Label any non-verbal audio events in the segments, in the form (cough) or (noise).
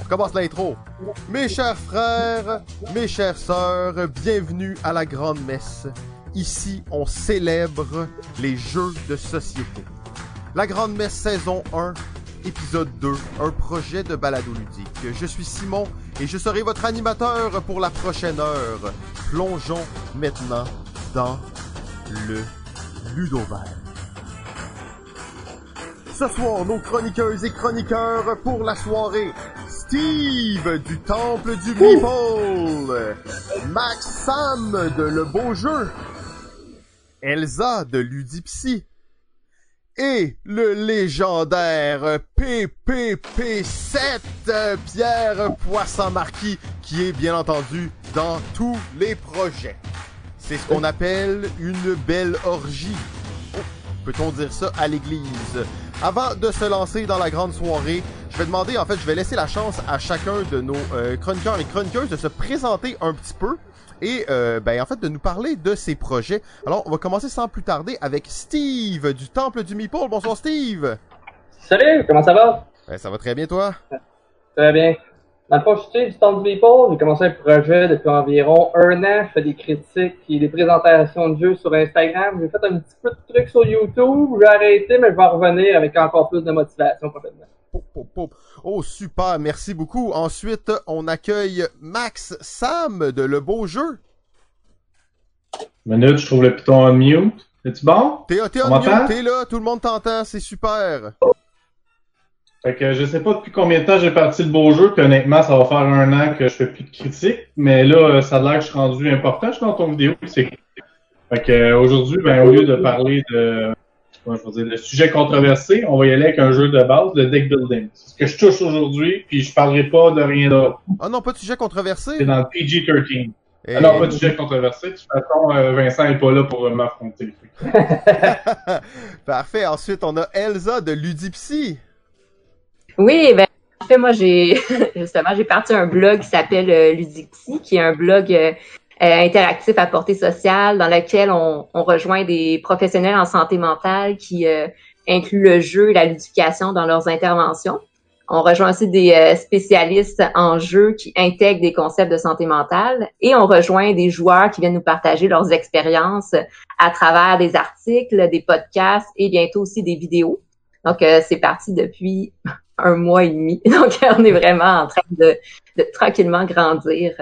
On commence l'intro. Mes chers frères, mes chères sœurs, bienvenue à la grande messe. Ici, on célèbre les jeux de société. La grande messe saison 1, épisode 2, un projet de balado ludique. Je suis Simon et je serai votre animateur pour la prochaine heure. Plongeons maintenant dans le Ludovert. Ce soir, nos chroniqueuses et chroniqueurs pour la soirée. Steve du Temple du Meeple. Max Sam de Le Beau Jeu. Elsa de Ludipsy. Et le légendaire PPP7 Pierre Poisson-Marquis qui est bien entendu dans tous les projets. C'est ce qu'on appelle une belle orgie. Oh, Peut-on dire ça à l'église? Avant de se lancer dans la grande soirée, je vais demander, en fait, je vais laisser la chance à chacun de nos euh, chroniqueurs et chroniqueuses de se présenter un petit peu et, euh, ben, en fait, de nous parler de ses projets. Alors, on va commencer sans plus tarder avec Steve du Temple du Meeple. Bonsoir, Steve! Salut, comment ça va? Ben, ça va très bien, toi? Très bien. Dans le fond, je suis du Stone People. J'ai commencé un projet depuis environ un an. Je fais des critiques et des présentations de jeux sur Instagram. J'ai fait un petit peu de trucs sur YouTube. J'ai arrêté, mais je vais en revenir avec encore plus de motivation prochainement. Oh, super, merci beaucoup. Ensuite, on accueille Max Sam de Le Beau Jeu. Minute, je trouve le piton on mute. Es-tu bon? T'es t'es On en mute, m'entend? t'es là, tout le monde t'entend, c'est super. Fait que je sais pas depuis combien de temps j'ai parti le beau jeu, puis honnêtement, ça va faire un an que je fais plus de critiques, mais là, ça a l'air que je suis rendu important, je suis dans ton vidéo, c'est Fait que aujourd'hui, ben, au lieu de parler de je veux dire, le sujet controversé, on va y aller avec un jeu de base, le deck building. C'est ce que je touche aujourd'hui, puis je parlerai pas de rien d'autre. Ah non, pas de sujet controversé? C'est dans le PG-13. Et- Ah non, pas de sujet controversé. De toute façon, euh, Vincent est pas là pour euh, m'affronter. (laughs) (laughs) Parfait. Ensuite, on a Elsa de Ludipsy. Oui, ben, en fait, moi, j'ai, (laughs) justement, j'ai parti un blog qui s'appelle euh, Ludipsy, qui est un blog interactif à portée sociale dans lequel on, on rejoint des professionnels en santé mentale qui euh, incluent le jeu et la ludification dans leurs interventions. On rejoint aussi des euh, spécialistes en jeu qui intègrent des concepts de santé mentale et on rejoint des joueurs qui viennent nous partager leurs expériences à travers des articles, des podcasts et bientôt aussi des vidéos. Donc, euh, c'est parti depuis (laughs) un mois et demi. (laughs) Donc, on est vraiment en train de, de tranquillement grandir.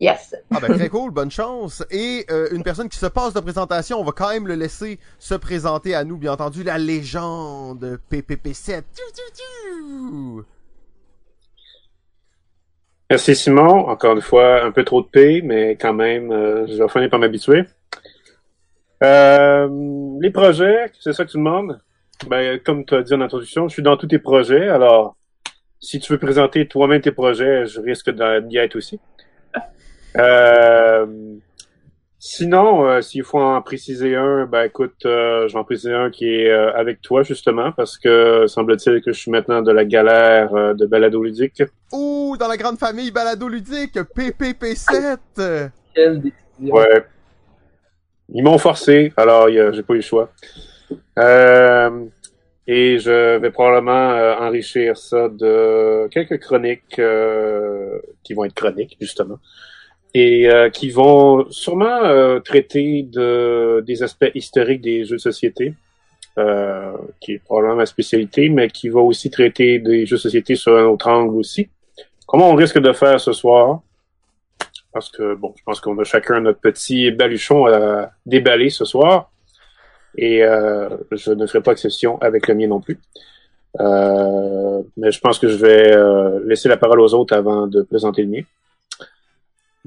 Yes. Ah ben très cool, bonne chance. Et euh, une personne qui se passe de présentation, on va quand même le laisser se présenter à nous, bien entendu, la légende PPP7. Tiu, tiu, tiu. Merci Simon. Encore une fois, un peu trop de P, mais quand même, euh, je vais finir par m'habituer. Euh, les projets, c'est ça que tu demandes? Ben, comme tu as dit en introduction, je suis dans tous tes projets. Alors, si tu veux présenter toi-même tes projets, je risque d'y être aussi. Euh, sinon, euh, s'il faut en préciser un, ben écoute, euh, je vais en préciser un qui est euh, avec toi justement, parce que semble-t-il que je suis maintenant de la galère euh, de balado ludique. Ouh, dans la grande famille balado ludique, PPP7. Quelle décision. Ouais. Ils m'ont forcé, alors j'ai pas eu le choix. Euh, et je vais probablement euh, enrichir ça de quelques chroniques euh, qui vont être chroniques, justement. Et euh, qui vont sûrement euh, traiter de des aspects historiques des jeux de société, euh, qui est probablement ma spécialité, mais qui va aussi traiter des jeux de société sur un autre angle aussi. Comment on risque de faire ce soir? Parce que, bon, je pense qu'on a chacun notre petit baluchon à déballer ce soir. Et je ne ferai pas exception avec le mien non plus. Mais je pense que je vais laisser la parole aux autres avant de présenter le mien.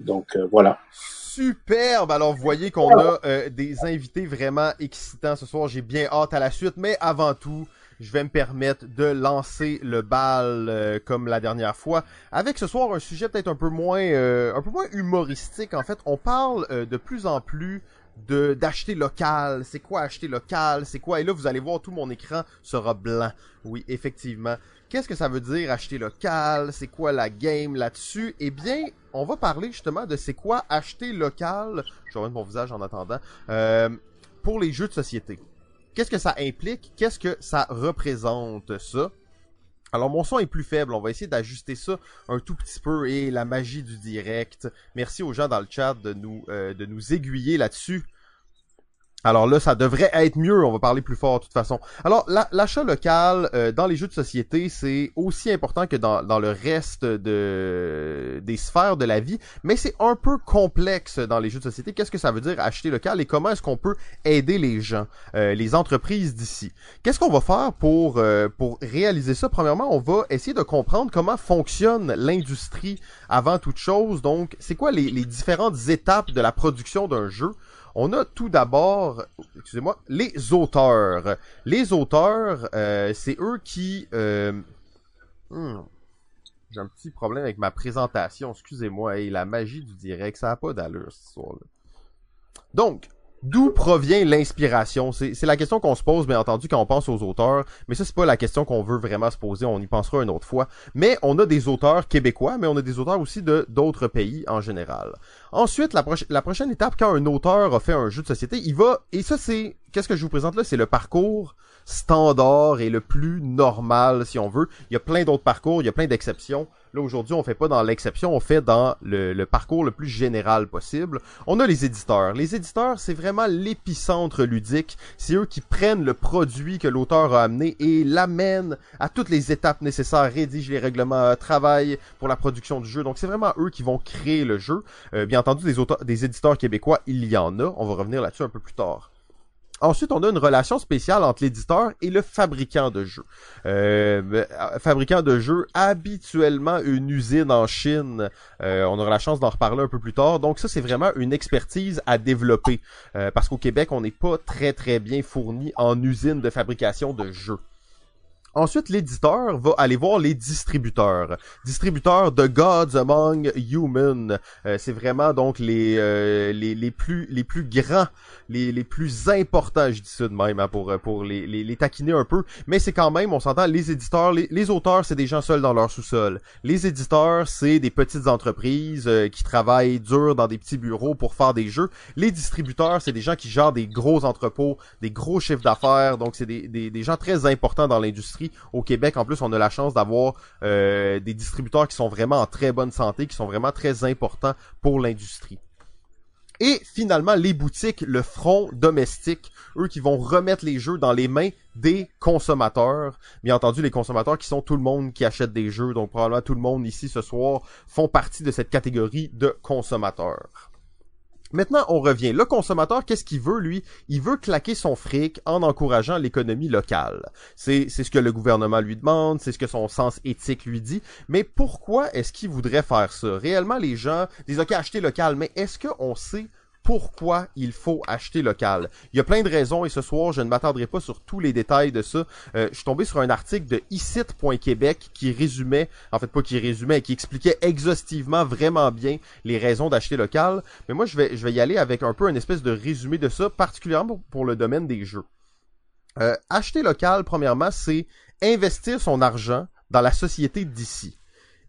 Donc, euh, voilà. Superbe. Alors, vous voyez qu'on a euh, des invités vraiment excitants ce soir. J'ai bien hâte à la suite. Mais avant tout, je vais me permettre de lancer le bal euh, comme la dernière fois. Avec ce soir un sujet peut-être un peu moins, un peu moins humoristique. En fait, on parle de plus en plus de d'acheter local. C'est quoi acheter local? C'est quoi? Et là, vous allez voir, tout mon écran sera blanc. Oui, effectivement. Qu'est-ce que ça veut dire acheter local? C'est quoi la game là-dessus? Eh bien, on va parler justement de c'est quoi acheter local. Je vais mettre mon visage en attendant. Euh, pour les jeux de société. Qu'est-ce que ça implique? Qu'est-ce que ça représente ça? Alors mon son est plus faible, on va essayer d'ajuster ça un tout petit peu et la magie du direct. Merci aux gens dans le chat de nous euh, de nous aiguiller là-dessus. Alors là, ça devrait être mieux, on va parler plus fort de toute façon. Alors, l'achat local euh, dans les jeux de société, c'est aussi important que dans, dans le reste de, des sphères de la vie, mais c'est un peu complexe dans les jeux de société. Qu'est-ce que ça veut dire acheter local et comment est-ce qu'on peut aider les gens, euh, les entreprises d'ici? Qu'est-ce qu'on va faire pour, euh, pour réaliser ça? Premièrement, on va essayer de comprendre comment fonctionne l'industrie avant toute chose. Donc, c'est quoi les, les différentes étapes de la production d'un jeu? On a tout d'abord, excusez-moi, les auteurs. Les auteurs, euh, c'est eux qui... Euh... Hmm, j'ai un petit problème avec ma présentation, excusez-moi. Et la magie du direct, ça n'a pas d'allure ce soir-là. Donc, D'où provient l'inspiration? C'est la question qu'on se pose, bien entendu, quand on pense aux auteurs. Mais ça, c'est pas la question qu'on veut vraiment se poser. On y pensera une autre fois. Mais on a des auteurs québécois, mais on a des auteurs aussi de d'autres pays en général. Ensuite, la, la prochaine étape, quand un auteur a fait un jeu de société, il va et ça, c'est qu'est-ce que je vous présente là? C'est le parcours standard et le plus normal, si on veut. Il y a plein d'autres parcours, il y a plein d'exceptions. Là, aujourd'hui, on fait pas dans l'exception, on fait dans le, parcours le plus général possible. On a les éditeurs. Les éditeurs, c'est vraiment l'épicentre ludique. C'est eux qui prennent le produit que l'auteur a amené et l'amènent à toutes les étapes nécessaires, rédigent les règlements, travaillent pour la production du jeu. Donc, c'est vraiment eux qui vont créer le jeu. Euh, bien entendu, des éditeurs québécois, il y en a. On va revenir là-dessus un peu plus tard. Ensuite, on a une relation spéciale entre l'éditeur et le fabricant de jeux. Euh, euh, fabricant de jeux, habituellement une usine en Chine. Euh, on aura la chance d'en reparler un peu plus tard. Donc ça, c'est vraiment une expertise à développer. parce qu'au Québec, on n'est pas très très bien fourni en usine de fabrication de jeux. Ensuite, l'éditeur va aller voir les distributeurs. Distributeurs de Gods Among Human. Euh, c'est vraiment donc les, euh, les, les, plus, les plus grands, les, les plus importants, je dis ça de même, hein, pour, pour les, les, les, taquiner un peu. Mais c'est quand même, on s'entend, les éditeurs, les, les auteurs, c'est des gens seuls dans leur sous-sol. Les éditeurs, c'est des petites entreprises euh, qui travaillent dur dans des petits bureaux pour faire des jeux. Les distributeurs, c'est des gens qui gèrent des gros entrepôts, des gros chiffres d'affaires. Donc, c'est des, des, des gens très importants dans l'industrie au Québec, en plus, on a la chance d'avoir euh, des distributeurs qui sont vraiment en très bonne santé, qui sont vraiment très importants pour l'industrie. Et finalement, les boutiques, le front domestique, eux qui vont remettre les jeux dans les mains des consommateurs. Bien entendu, les consommateurs qui sont tout le monde qui achète des jeux, donc probablement tout le monde ici ce soir font partie de cette catégorie de consommateurs. Maintenant, on revient. Le consommateur, qu'est-ce qu'il veut, lui? Il veut claquer son fric en encourageant l'économie locale. C'est, ce que le gouvernement lui demande, c'est ce que son sens éthique lui dit. Mais pourquoi est-ce qu'il voudrait faire ça? Réellement, les gens disent, OK, acheter local, mais est-ce qu'on sait pourquoi il faut acheter local. Il y a plein de raisons et ce soir, je ne m'attendrai pas sur tous les détails de ça. Euh, je suis tombé sur un article de icit.québec qui résumait, en fait pas qui résumait, qui expliquait exhaustivement vraiment bien les raisons d'acheter local. Mais moi, je vais, je vais y aller avec un peu une espèce de résumé de ça, particulièrement pour, le domaine des jeux. Euh, acheter local, premièrement, c'est investir son argent dans la société d'ici.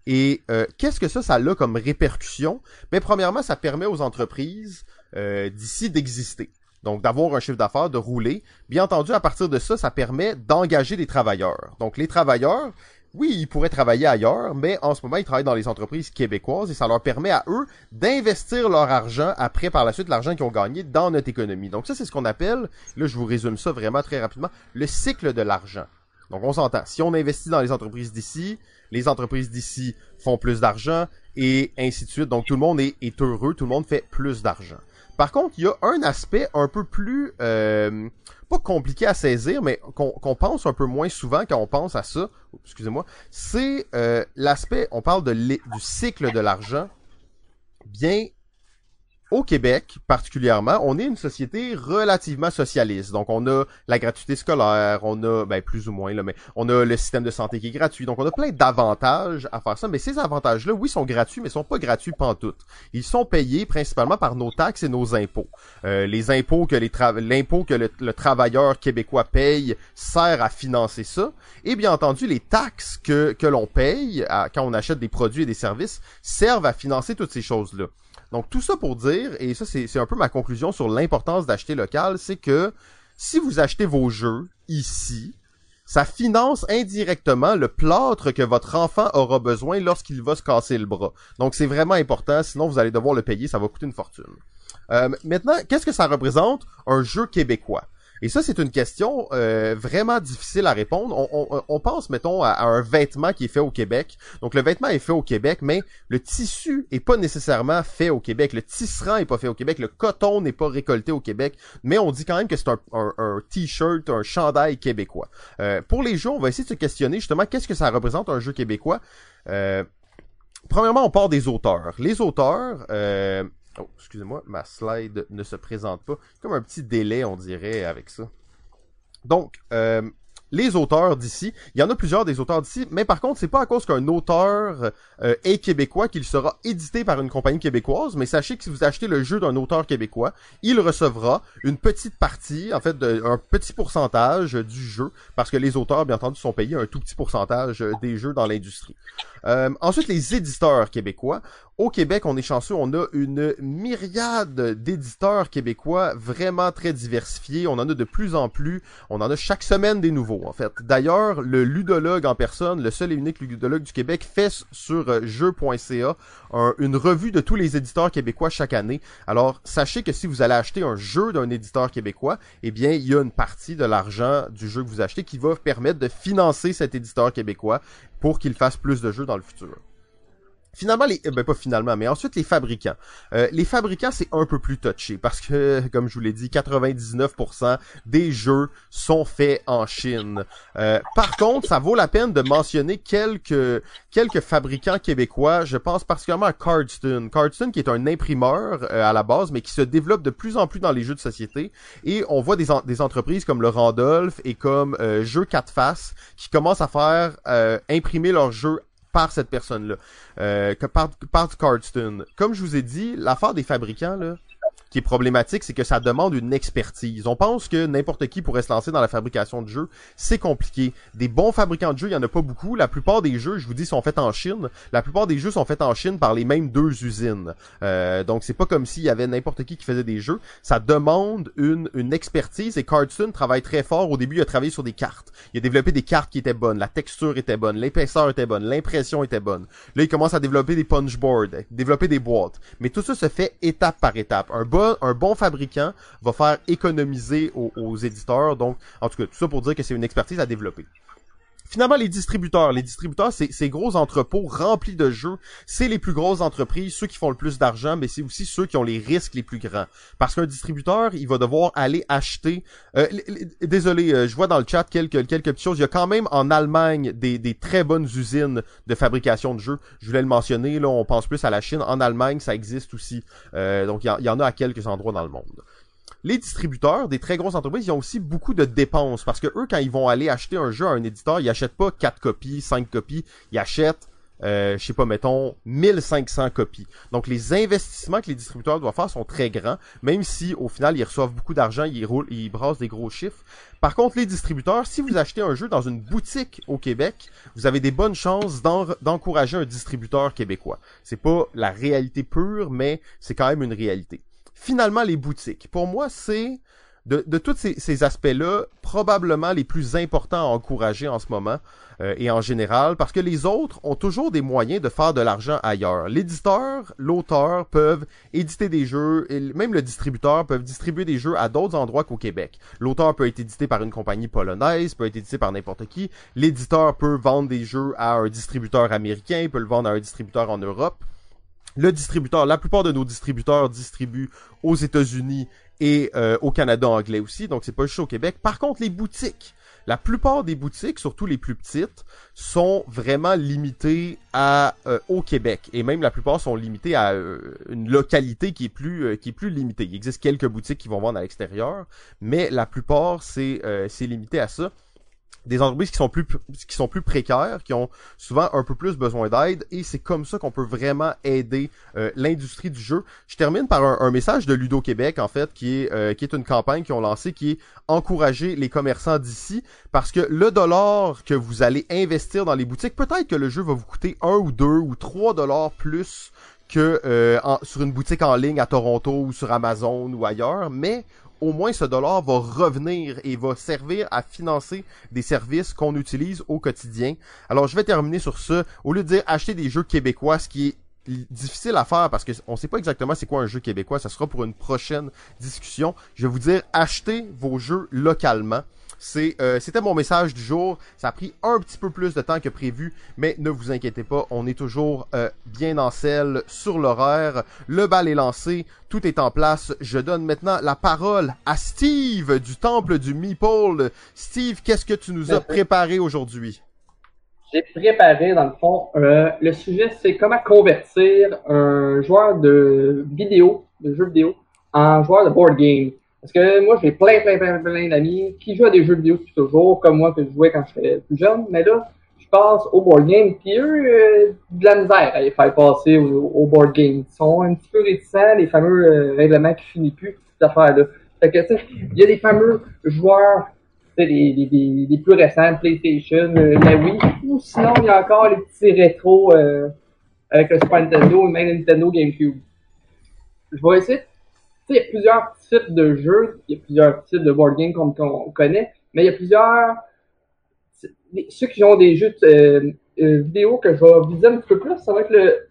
Et euh, qu'est-ce que ça, ça a comme répercussion? Mais premièrement, ça permet aux entreprises euh, d'ici d'exister. Donc d'avoir un chiffre d'affaires, de rouler. Bien entendu, à partir de ça, ça permet d'engager des travailleurs. Donc les travailleurs, oui, ils pourraient travailler ailleurs, mais en ce moment, ils travaillent dans les entreprises québécoises et ça leur permet à eux d'investir leur argent après, par la suite, l'argent qu'ils ont gagné dans notre économie. Donc ça, c'est ce qu'on appelle, là, je vous résume ça vraiment très rapidement, le cycle de l'argent. Donc on s'entend. Si on investit dans les entreprises d'ici, les entreprises d'ici font plus d'argent et ainsi de suite. Donc tout le monde est, heureux, tout le monde fait plus d'argent. Par contre, il y a un aspect un peu plus, euh, pas compliqué à saisir, mais qu'on pense un peu moins souvent quand on pense à ça. Excusez-moi. C'est euh, l'aspect, on parle du cycle de l'argent. Bien, au Québec, particulièrement, on est une société relativement socialiste. Donc, on a la gratuité scolaire, on a, ben, plus ou moins, là, mais on a le système de santé qui est gratuit. Donc, on a plein d'avantages à faire ça. Mais ces avantages-là, oui, sont gratuits, mais sont pas gratuits pantoute. Ils sont payés principalement par nos taxes et nos impôts. Euh, les impôts que l'impôt que le, travailleur québécois paye sert à financer ça. Et bien entendu, les taxes que, que l'on paye quand on achète des produits et des services servent à financer toutes ces choses-là. Donc tout ça pour dire, et ça c'est un peu ma conclusion sur l'importance d'acheter local, c'est que si vous achetez vos jeux ici, ça finance indirectement le plâtre que votre enfant aura besoin lorsqu'il va se casser le bras. Donc c'est vraiment important, sinon vous allez devoir le payer, ça va coûter une fortune. Euh, maintenant, qu'est-ce que ça représente un jeu québécois? Et ça, c'est une question euh, vraiment difficile à répondre. On, on- on pense, mettons, à, à un vêtement qui est fait au Québec. Donc, le vêtement est fait au Québec, mais le tissu est pas nécessairement fait au Québec. Le tisserand est pas fait au Québec. Le coton n'est pas récolté au Québec. Mais on dit quand même que c'est un, un- un t-shirt, un chandail québécois. Euh, pour les jeux, on va essayer de se questionner justement qu'est-ce que ça représente un jeu québécois? Euh, premièrement, on part des auteurs. Les auteurs, euh, oh, excusez-moi, ma slide ne se présente pas. Comme un petit délai, on dirait, avec ça. Donc, euh, les auteurs d'ici, il y en a plusieurs des auteurs d'ici, mais par contre, c'est pas à cause qu'un auteur euh, est québécois qu'il sera édité par une compagnie québécoise, mais sachez que si vous achetez le jeu d'un auteur québécois, il recevra une petite partie, en fait, un petit pourcentage du jeu, parce que les auteurs, bien entendu, sont payés un tout petit pourcentage euh, des jeux dans l'industrie. Ensuite, les éditeurs québécois. Au Québec, on est chanceux, on a une myriade d'éditeurs québécois vraiment très diversifiés. On en a de plus en plus. On en a chaque semaine des nouveaux, en fait. D'ailleurs, le ludologue en personne, le seul et unique ludologue du Québec, fait sur euh, jeu.ca un- une revue de tous les éditeurs québécois chaque année. Alors, sachez que si vous allez acheter un jeu d'un éditeur québécois, eh bien, il y a une partie de l'argent du jeu que vous achetez qui va permettre de financer cet éditeur québécois pour qu'il fasse plus de jeux dans le futur. Finalement, les, euh, ben pas finalement, mais ensuite les fabricants. Euh, les fabricants, c'est un peu plus touché parce que, (laughs) comme je vous l'ai dit, 99% des jeux sont faits en Chine. Euh, par contre, ça vaut la peine de mentionner quelques quelques fabricants québécois. Je pense particulièrement à Cardstone. Cardstone qui est un imprimeur euh, à la base, mais qui se développe de plus en plus dans les jeux de société. Et on voit des, des entreprises comme le Randolph et comme euh, Jeux 4 Faces qui commencent à faire euh, imprimer leurs jeux par cette personne-là, euh, que par, par Cardstone. Comme je vous ai dit, l'affaire des fabricants, là, qui est problématique, c'est que ça demande une expertise. On pense que n'importe qui pourrait se lancer dans la fabrication de jeux. C'est compliqué. Des bons fabricants de jeux, il y en a pas beaucoup. La plupart des jeux, je vous dis, sont faits en Chine. La plupart des jeux sont faits en Chine par les mêmes deux usines. Euh, donc c'est pas comme s'il y avait n'importe qui qui faisait des jeux. Ça demande une, une expertise et Cardstone travaille très fort. Au début, il a travaillé sur des cartes. Il a développé des cartes qui étaient bonnes, la texture était bonne, l'épaisseur était bonne, l'impression était bonne. Là, il commence à développer des punch boards, développer des boîtes. Mais tout ça se fait étape par étape. Un un bon fabricant va faire économiser aux, éditeurs. Donc, en tout cas, tout ça pour dire que c'est une expertise à développer. Finalement, les distributeurs. Les distributeurs, c'est ces gros entrepôts remplis de jeux. C'est les plus grosses entreprises, ceux qui font le plus d'argent, mais c'est aussi ceux qui ont les risques les plus grands. Parce qu'un distributeur, il va devoir aller acheter... euh, désolé, euh, je vois dans le chat quelques, quelques petites choses. Il y a quand même en Allemagne des, des très bonnes usines de fabrication de jeux. Je voulais le mentionner, là, on pense plus à la Chine. En Allemagne, ça existe aussi. Euh, donc, il y en a à quelques endroits dans le monde. Les distributeurs des très grosses entreprises, ils ont aussi beaucoup de dépenses parce que eux, quand ils vont aller acheter un jeu à un éditeur, ils achètent pas 4 copies, 5 copies, ils achètent, euh, je sais pas, mettons, 1500 copies. Donc les investissements que les distributeurs doivent faire sont très grands, même si au final ils reçoivent beaucoup d'argent, ils roulent, ils brassent des gros chiffres. Par contre, les distributeurs, si vous achetez un jeu dans une boutique au Québec, vous avez des bonnes chances d'en- d'encourager un distributeur québécois. C'est pas la réalité pure, mais c'est quand même une réalité. Finalement, les boutiques. Pour moi, c'est de, de tous ces, ces aspects-là, probablement les plus importants à encourager en ce moment euh, et en général, parce que les autres ont toujours des moyens de faire de l'argent ailleurs. L'éditeur, l'auteur peuvent éditer des jeux, et même le distributeur peuvent distribuer des jeux à d'autres endroits qu'au Québec. L'auteur peut être édité par une compagnie polonaise, peut être édité par n'importe qui. L'éditeur peut vendre des jeux à un distributeur américain, peut le vendre à un distributeur en Europe. Le distributeur, la plupart de nos distributeurs distribuent aux États-Unis et euh, au Canada anglais aussi, donc c'est pas juste au Québec. Par contre, les boutiques, la plupart des boutiques, surtout les plus petites, sont vraiment limitées à euh, au Québec et même la plupart sont limitées à euh, une localité qui est plus qui est plus limitée. Il existe quelques boutiques qui vont vendre à l'extérieur, mais la plupart c'est c'est limité à ça des entreprises qui sont plus qui sont plus précaires, qui ont souvent un peu plus besoin d'aide, et c'est comme ça qu'on peut vraiment aider euh, l'industrie du jeu. Je termine par un, un message de Ludo Québec en fait, qui est euh, qui est une campagne qu'ils ont lancée, qui est encourager les commerçants d'ici, parce que le dollar que vous allez investir dans les boutiques, peut-être que le jeu va vous coûter un ou deux ou trois dollars plus que euh, sur une boutique en ligne à Toronto ou sur Amazon ou ailleurs, mais au moins ce dollar va revenir et va servir à financer des services qu'on utilise au quotidien. Alors je vais terminer sur ce. Au lieu de dire acheter des jeux québécois, ce qui est difficile à faire parce que on sait pas exactement c'est quoi un jeu québécois, ça sera pour une prochaine discussion. Je vais vous dire achetez vos jeux localement. C'est, euh, c'était mon message du jour. Ça a pris un petit peu plus de temps que prévu, mais ne vous inquiétez pas, on est toujours euh, bien en selle sur l'horaire. Le bal est lancé, tout est en place. Je donne maintenant la parole à Steve du Temple du Meeple. Steve, qu'est-ce que tu nous as préparé aujourd'hui? J'ai préparé, dans le fond, euh, le sujet, c'est comment convertir un joueur de vidéo, de jeux vidéo, en joueur de board game. Parce que moi, j'ai plein, plein, plein, plein d'amis qui jouent à des jeux vidéo depuis toujours, comme moi que je jouais quand j'étais plus jeune. Mais là, je passe au board game, puis eux, euh, de la misère à les faire passer au, board game. Ils sont un petit peu réticents, les fameux euh, règlements qui finissent plus, cette affaire-là. Fait que, tu sais, il y a des fameux joueurs les, les, les, plus récents, PlayStation, euh, la Wii, ou sinon il y a encore les petits rétros euh, avec le Super Nintendo et même Nintendo GameCube. Je vais essayer. Il y a plusieurs types de jeux, il y a plusieurs types de board games qu'on connaît, mais il y a plusieurs. Ceux qui ont des jeux euh, euh, vidéo que je vais viser un petit peu plus, ça va être le,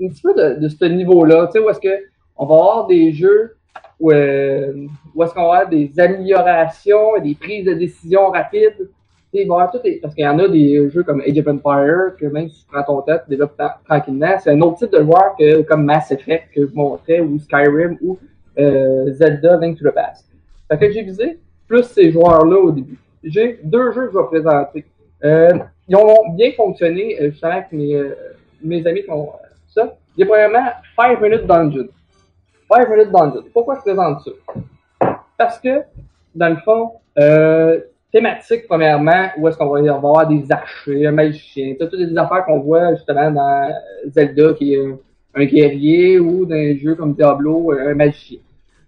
un petit peu de, ce niveau-là. Tu sais, où est-ce que on va avoir des jeux où, euh, où est-ce qu'on va avoir des améliorations, des prises de décision rapides. Tout parce qu'il y en a des jeux comme Age of Empire, que même si tu prends ton tête, tu développes tranquillement. C'est un autre type de joueur que comme Mass Effect que je montrais, ou Skyrim, ou euh, Zelda Link to the Past. Fait que j'ai visé plus ces joueurs-là au début. J'ai deux jeux que je vais présenter. Euh, ils ont bien fonctionné, euh, je avec mes, euh, amis qui ont ça. Il y premièrement 5 Minutes Dungeon. 5 minutes dungeon. Pourquoi je présente ça? Parce que, dans le fond, euh, thématique, premièrement, où est-ce qu'on va y avoir des archers, un magicien, toutes les affaires qu'on voit justement dans Zelda, qui est un guerrier, ou dans un jeu comme Diablo, un magicien.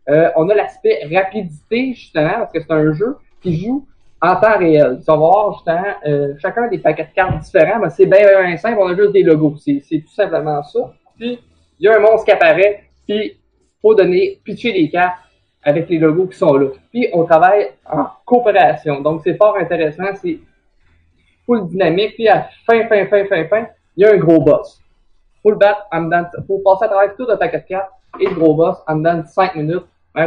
Euh, on a l'aspect rapidité, justement, parce que c'est un jeu qui joue en temps réel. Tu vas voir, justement, euh, chacun des paquets de cartes différents, mais c'est bien simple, on a juste des logos. C'est tout simplement ça. Puis, il y a un monstre qui apparaît, puis faut donner, pitcher des cartes avec les logos qui sont là. Puis on travaille en coopération. Donc c'est fort intéressant, c'est full dynamique. Puis à fin, fin, fin, fin, fin, il y a un gros boss. Faut le battre en dedans, faut passer à travers tout de ta 4 cartes et le gros boss en dedans de 5 minutes. Mais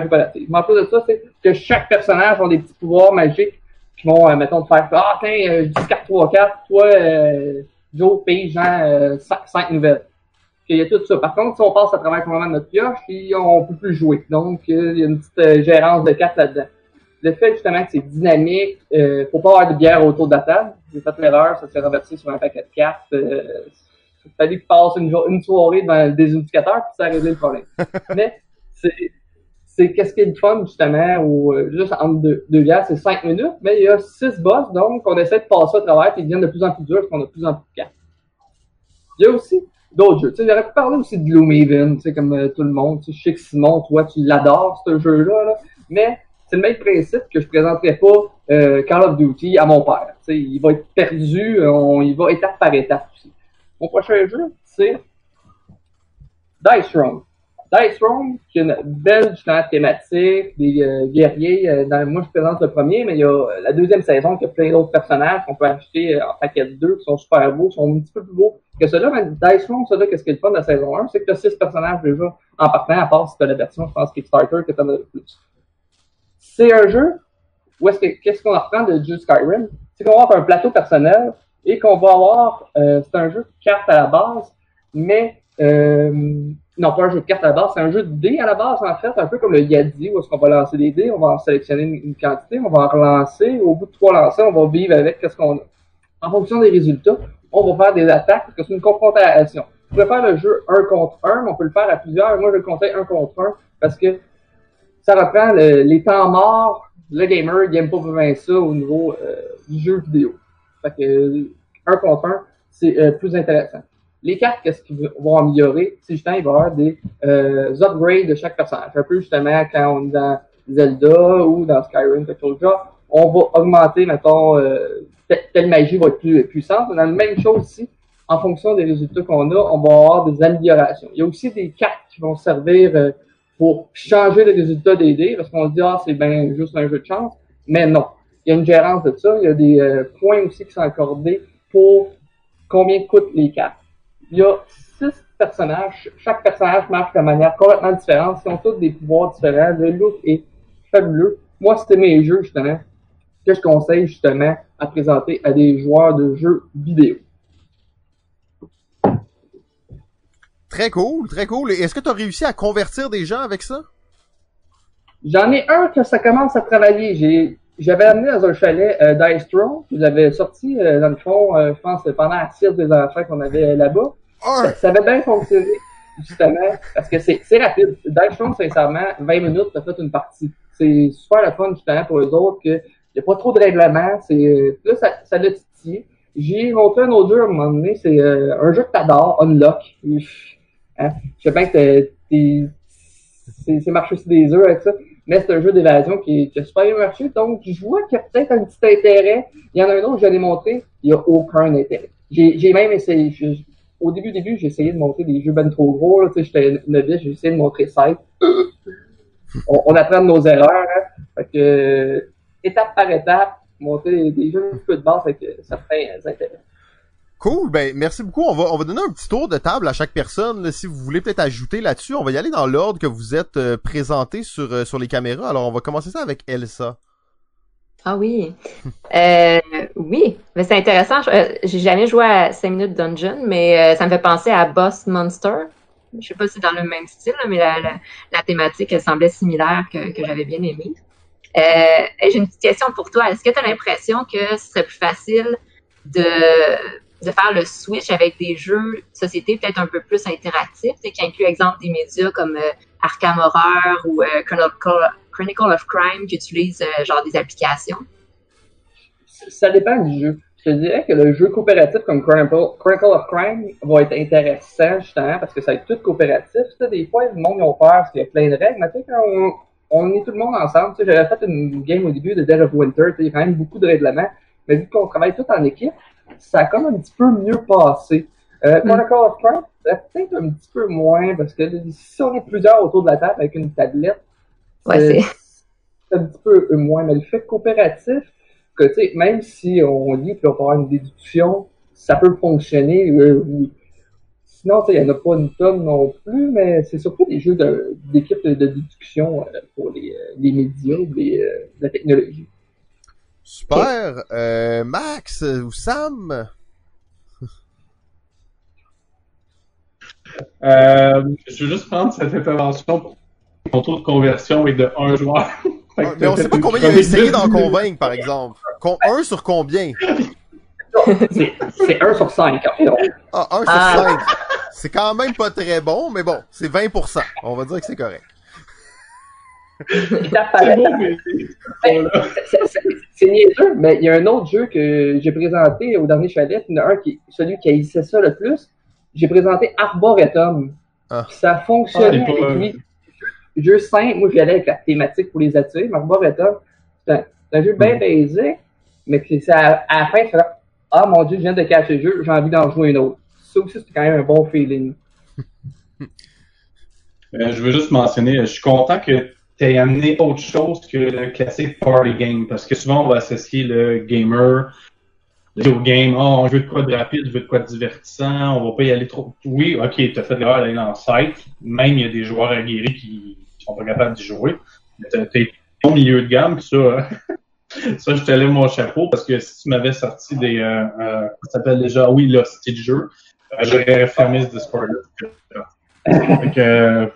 en plus de ça, c'est que chaque personnage a des petits pouvoirs magiques qui vont, euh, mettons, te faire Ah, tiens, euh, je discarte 3 cartes, toi, euh, Joe, paye genre 5 nouvelles qu'il y a tout ça. Par contre, si on passe à travers complètement notre pioche, on peut plus jouer. Donc, euh, il y a une petite euh, gérance de cartes là-dedans. Le fait justement que c'est dynamique, euh, faut pas avoir de bière autour de la table. J'ai fait l'erreur, ça s'est reversé sur un paquet de cartes. Euh, il fallait que passe une, une soirée devant le désindicateur, puis ça a réglé le problème. (laughs) Mais c'est c'est qu'est-ce qui est le fun justement ou euh, juste entre deux, deux c'est cinq minutes, mais il y a six boss, donc on essaie de passer à travers, puis ils deviennent de plus en plus durs parce qu'on a de plus en plus de cartes. Il y a aussi d'autres jeux. J'aurais pu parler aussi de Gloomhaven, tu sais, comme euh, tout le monde. Je sais que Simon, toi, tu l'adores, ce jeu-là, là, mais c'est le même principe que je présenterai pas euh, Call of Duty à mon père. Tu sais, il va être perdu, on, il va étape par étape aussi. Mon prochain jeu, c'est Dice Throne. Dice Throne, qui est une belle justement, thématique, des euh, guerriers. Euh, dans, moi, je présente le premier, mais il y a euh, la deuxième saison qui a plein d'autres personnages qu'on peut acheter en paquet de deux, qui sont super beaux, qui sont un petit peu plus beaux que ceux-là. Mais Dice Throne, ceux-là, qu'est-ce qui est le fun de la saison 1, c'est que tu as six personnages déjà en partant, à part si tu as la version, je pense, Kickstarter, que tu en as le plus. C'est un jeu où est-ce que, qu'est-ce qu'on apprend de Just Skyrim? C'est qu'on va avoir un plateau personnel et qu'on va avoir, c'est un jeu de cartes à la base, mais euh, non, pas un jeu de cartes à la base, c'est un jeu de dés à la base, en fait, un peu comme le Yadi, où est-ce qu'on va lancer des dés, on va en sélectionner une, quantité, on va en relancer, au bout de trois lancers, on va vivre avec qu'est-ce qu'on a. En fonction des résultats, on va faire des attaques, parce que c'est une confrontation. On peut faire le jeu un contre un, mais on peut le faire à plusieurs. Moi, je le conseille un contre un, parce que ça reprend les temps morts. Le gamer, il n'aime pas vraiment ça au niveau euh, du jeu vidéo. Fait que, un contre un, c'est euh, plus intéressant. Les cartes, qu'est-ce qu'ils vont améliorer? C'est justement, il va y avoir des euh, upgrades de chaque personnage. Un peu justement quand on est dans Zelda ou dans Skyrim, quelque chose genre, on va augmenter, mettons, euh, telle magie va être plus puissante. On a la même chose ici. En fonction des résultats qu'on a, on va avoir des améliorations. Il y a aussi des cartes qui vont servir euh, pour changer le résultat des dés, parce qu'on se dit, ah, c'est bien juste un jeu de chance. Mais non. Il y a une gérance de ça. Il y a des euh, points aussi qui sont accordés pour combien coûtent les cartes. Il y a six personnages. Chaque personnage marche de manière complètement différente. Ils ont tous des pouvoirs différents. Le look est fabuleux. Moi, c'était mes jeux, justement, que je conseille, justement, à présenter à des joueurs de jeux vidéo? Très cool, très cool. Et est-ce que tu as réussi à convertir des gens avec ça? J'en ai un que ça commence à travailler. J'ai, j'avais amené dans un chalet euh, Dice Throne. Je l'avais sorti, euh, dans le fond, euh, je pense, pendant la tire des enfants qu'on avait euh, là-bas. Un! Ça, ça avait bien fonctionné, justement, parce que c'est, c'est rapide. Dice Throne, sincèrement, 20 minutes, t'as fait une partie. C'est super le fun, justement, pour les autres, que y a pas trop de règlements. C'est, euh, là, ça, ça l'a titillé. J'ai montré un autre jeu à un moment donné, c'est euh, un jeu que t'adores, Unlock. Hein? Je sais bien que t'es, t'es- c'est, c'est marché sur des œufs avec ça, mais c'est un jeu d'évasion qui, qui a super bien marché, donc je vois qu'il y a peut-être un petit intérêt. Il y en a un autre, je l'ai montré, il n'y a aucun intérêt. J'ai, même essayé, je- au début, début, j'ai essayé de montrer des jeux ben trop gros, tu sais, j'étais novice, j'ai essayé de montrer ça. (coughs) on, on apprend de nos erreurs, hein. Fait que, euh, étape par étape, montrer des, des jeux un peu de base avec certains intérêts. Cool, ben merci beaucoup. On va, on va donner un petit tour de table à chaque personne. si vous voulez peut-être ajouter là-dessus, on va y aller dans l'ordre que vous êtes euh, présenté sur, euh, sur les caméras. Alors on va commencer ça avec Elsa. Ah oui. Euh, oui, mais c'est intéressant. J'ai jamais joué à 5 minutes dungeon, mais ça me fait penser à Boss Monster. Je sais pas si c'est dans le même style, mais la, la, thématique elle semblait similaire que, que j'avais bien aimé. J'ai une petite question pour toi. Est-ce que tu as l'impression que ce serait plus facile de, de faire le switch avec des jeux société peut-être un peu plus interactifs, qui incluent, exemple, des médias comme euh, Arkham Horror ou euh, Chronicle, Chronicle of Crime qui utilisent euh, genre des applications? ça dépend du jeu. Je dirais que le jeu coopératif comme Chronicle, of Crime va être intéressant justement parce que ça va être tout coopératif. Des fois, le monde ils ont peur parce qu'il y a plein de règles, mais tu sais, quand on, on est tout le monde ensemble, j'avais fait une game au début de Dead of Winter, il y a quand même beaucoup de règlements, mais vu qu'on travaille tout en équipe, ça a comme un petit peu mieux passé. Euh, Chronicle of Crime, ça peut-être un petit peu moins parce que si on est plusieurs autour de la table avec une tablette, Ouais, c'est un petit peu moins, mais le fait coopératif, que tu sais, même si on lit puis on peut avoir une déduction, ça peut fonctionner. euh, oui. Sinon, tu sais, il n'y en a pas une tonne non plus, mais c'est surtout des jeux d'équipe de, de déduction euh, pour les, euh, les médias ou les, euh, la technologie. Super. Euh, Max ou Sam? Euh, je veux juste prendre cette intervention pour mon taux de conversion est de un joueur. (laughs) Fait que Ah, Mais on sait pas combien il a essayé d'en de- convaincre, par exemple. Con- un sur combien? (laughs) C'est c'est 1 sur 5 environ. Ah, un sur Ah. cinq. C'est quand même pas très bon, mais bon, c'est 20%. On va dire que c'est correct. C'est niaiseux, mais il y a un autre jeu que j'ai présenté au dernier chalet, il y en a un qui celui qui haïssait ça le plus. J'ai présenté Arboretum. Ah. Puis Ça a fonctionné Ah, avec lui. Jeu simple, moi j'y allais avec la thématique pour les attirer, mais Arboretum, c'est un, c'est un jeu bien Mm. basic, mais que c'est à, la fin, tu fais Ah mon dieu, je viens de cacher le jeu, j'ai envie d'en jouer une autre. Ça aussi, c'est quand même un bon feeling. (laughs) Euh, je veux juste mentionner, je suis content que tu aies amené autre chose que le classique party game, parce que souvent on va associer le gamer, le game, oh, on veut de quoi de rapide, on veut de quoi de divertissant, on va pas y aller trop. Oui, ok, t'as fait l'erreur d'aller dans le site, même il y a des joueurs aguerris qui sont pas capables d'y jouer, été au milieu de gamme, puis ça, euh, (laughs) ça je te lève mon chapeau, parce que si tu m'avais sorti des, euh, euh, ça s'appelle déjà, oui, là, jeu, euh, j'aurais fermé ce Discord-là. Fait que,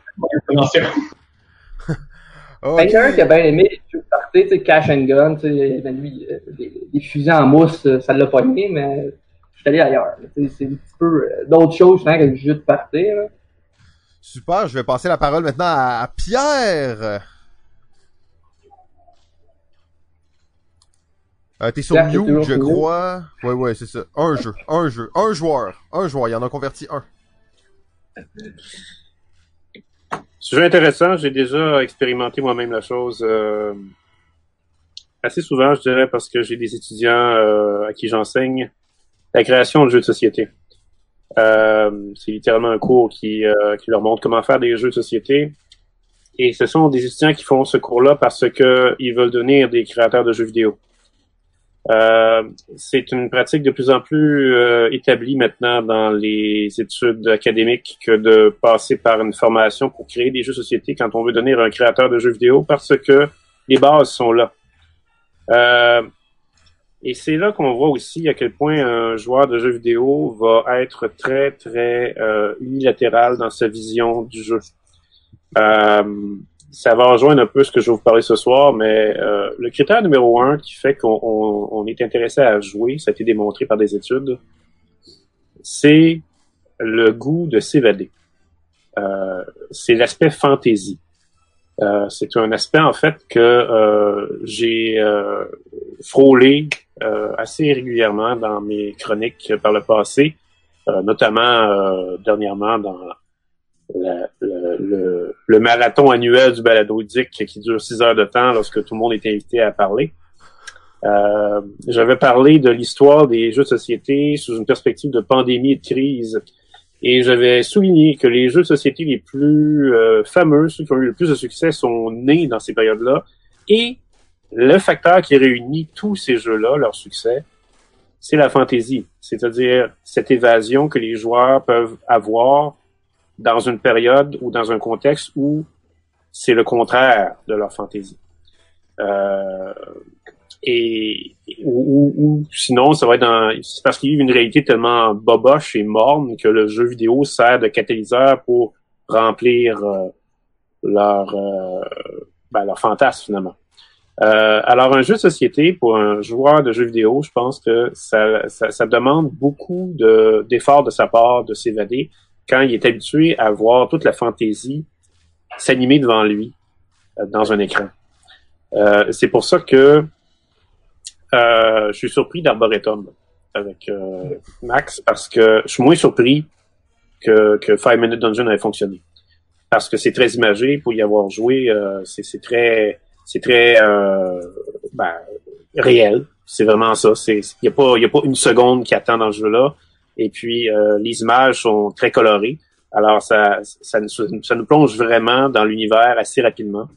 euh, attention. Ok. Quelqu'un qui a bien aimé les jeux de sais, Cash and Gun, tu sais, ben lui, euh, les, les fusils en mousse, euh, ça l'a pas aimé, mais je suis allé ailleurs. C'est un petit peu euh, d'autres choses hein, que le jeu de party. Là. Super, je vais passer la parole maintenant à, Pierre. Euh, T'es sur Pierre, mute, je sur mute? crois. Ouais, ouais, c'est ça. Un jeu, un jeu, un joueur, un joueur. Il en a converti un. Sujet intéressant, j'ai déjà expérimenté moi-même la chose euh, assez souvent, je dirais, parce que j'ai des étudiants euh, à qui j'enseigne la création de jeux de société. Euh, c'est littéralement un cours qui, euh, qui leur montre comment faire des jeux de société. et ce sont des étudiants qui font ce cours-là parce que ils veulent devenir des créateurs de jeux vidéo. Euh, c'est une pratique de plus en plus euh, établie maintenant dans les études académiques que de passer par une formation pour créer des jeux société quand on veut devenir un créateur de jeux vidéo parce que les bases sont là. Euh, et c'est là qu'on voit aussi à quel point un joueur de jeux vidéo va être très, très unilatéral dans sa vision du jeu. Ça va rejoindre un peu ce que je vais vous parler ce soir, mais euh, le critère numéro un qui fait qu'on on, on est intéressé à jouer, ça a été démontré par des études, c'est le goût de s'évader. Euh, c'est l'aspect fantaisie. Euh, c'est un aspect en fait que euh, j'ai euh, frôlé euh, assez régulièrement dans mes chroniques par le passé, notamment dernièrement dans le, le, le, marathon annuel du balado qui dure six heures de temps lorsque tout le monde est invité à parler. Euh, J'avais parlé de l'histoire des jeux de société sous une perspective de pandémie et de crise. Et j'avais souligné que les jeux de société les plus euh, fameux, ceux qui ont eu le plus de succès, sont nés dans ces périodes-là. Et le facteur qui réunit tous ces jeux-là, leur succès, c'est la fantaisie. C'est-à-dire cette évasion que les joueurs peuvent avoir dans une période ou dans un contexte où c'est le contraire de leur fantaisie. Euh, et ou, ou, sinon, ça va être c'est parce qu'il y a une réalité tellement boboche et morne que le jeu vidéo sert de catalyseur pour remplir euh, leur euh, ben, leur fantasme finalement. Euh, alors un jeu de société pour un joueur de jeu vidéo, je pense que ça, ça, ça demande beaucoup de d'efforts de sa part de s'évader quand il est habitué à voir toute la fantaisie s'animer devant lui euh, dans un écran. Euh, c'est pour ça que euh, je suis surpris d'Arboretum avec Max parce que je suis moins surpris que, que Five Minute Dungeon avait fonctionné. Parce que c'est très imagé, pour y avoir joué, c'est très c'est très ben, réel. C'est vraiment ça. Il n'y a, pas, une seconde qui attend dans le jeu-là. Et puis, les images sont très colorées. Alors, ça, ça, nous plonge vraiment dans l'univers assez rapidement.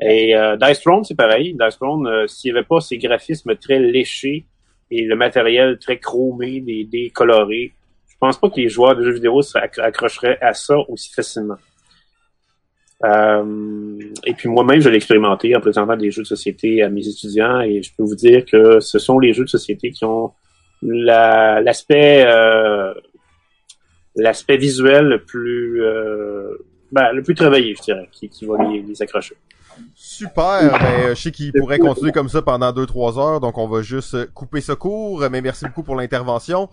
Et euh, Dice Throne, c'est pareil. Dice Throne, euh, s'il n'y avait pas ces graphismes très léchés et le matériel très chromé, des colorés, je pense pas que les joueurs de jeux vidéo s'accrocheraient à ça aussi facilement. Euh, et puis moi-même, je l'ai expérimenté en présentant des jeux de société à mes étudiants et je peux vous dire que ce sont les jeux de société qui ont l'aspect euh, l'aspect visuel le plus euh, ben, le plus travaillé, je dirais, qui, qui va les, les accrocher. Super, ben, je sais qu'il pourrait continuer comme ça pendant 2-3 heures, donc on va juste couper ce cours, mais merci beaucoup pour l'intervention.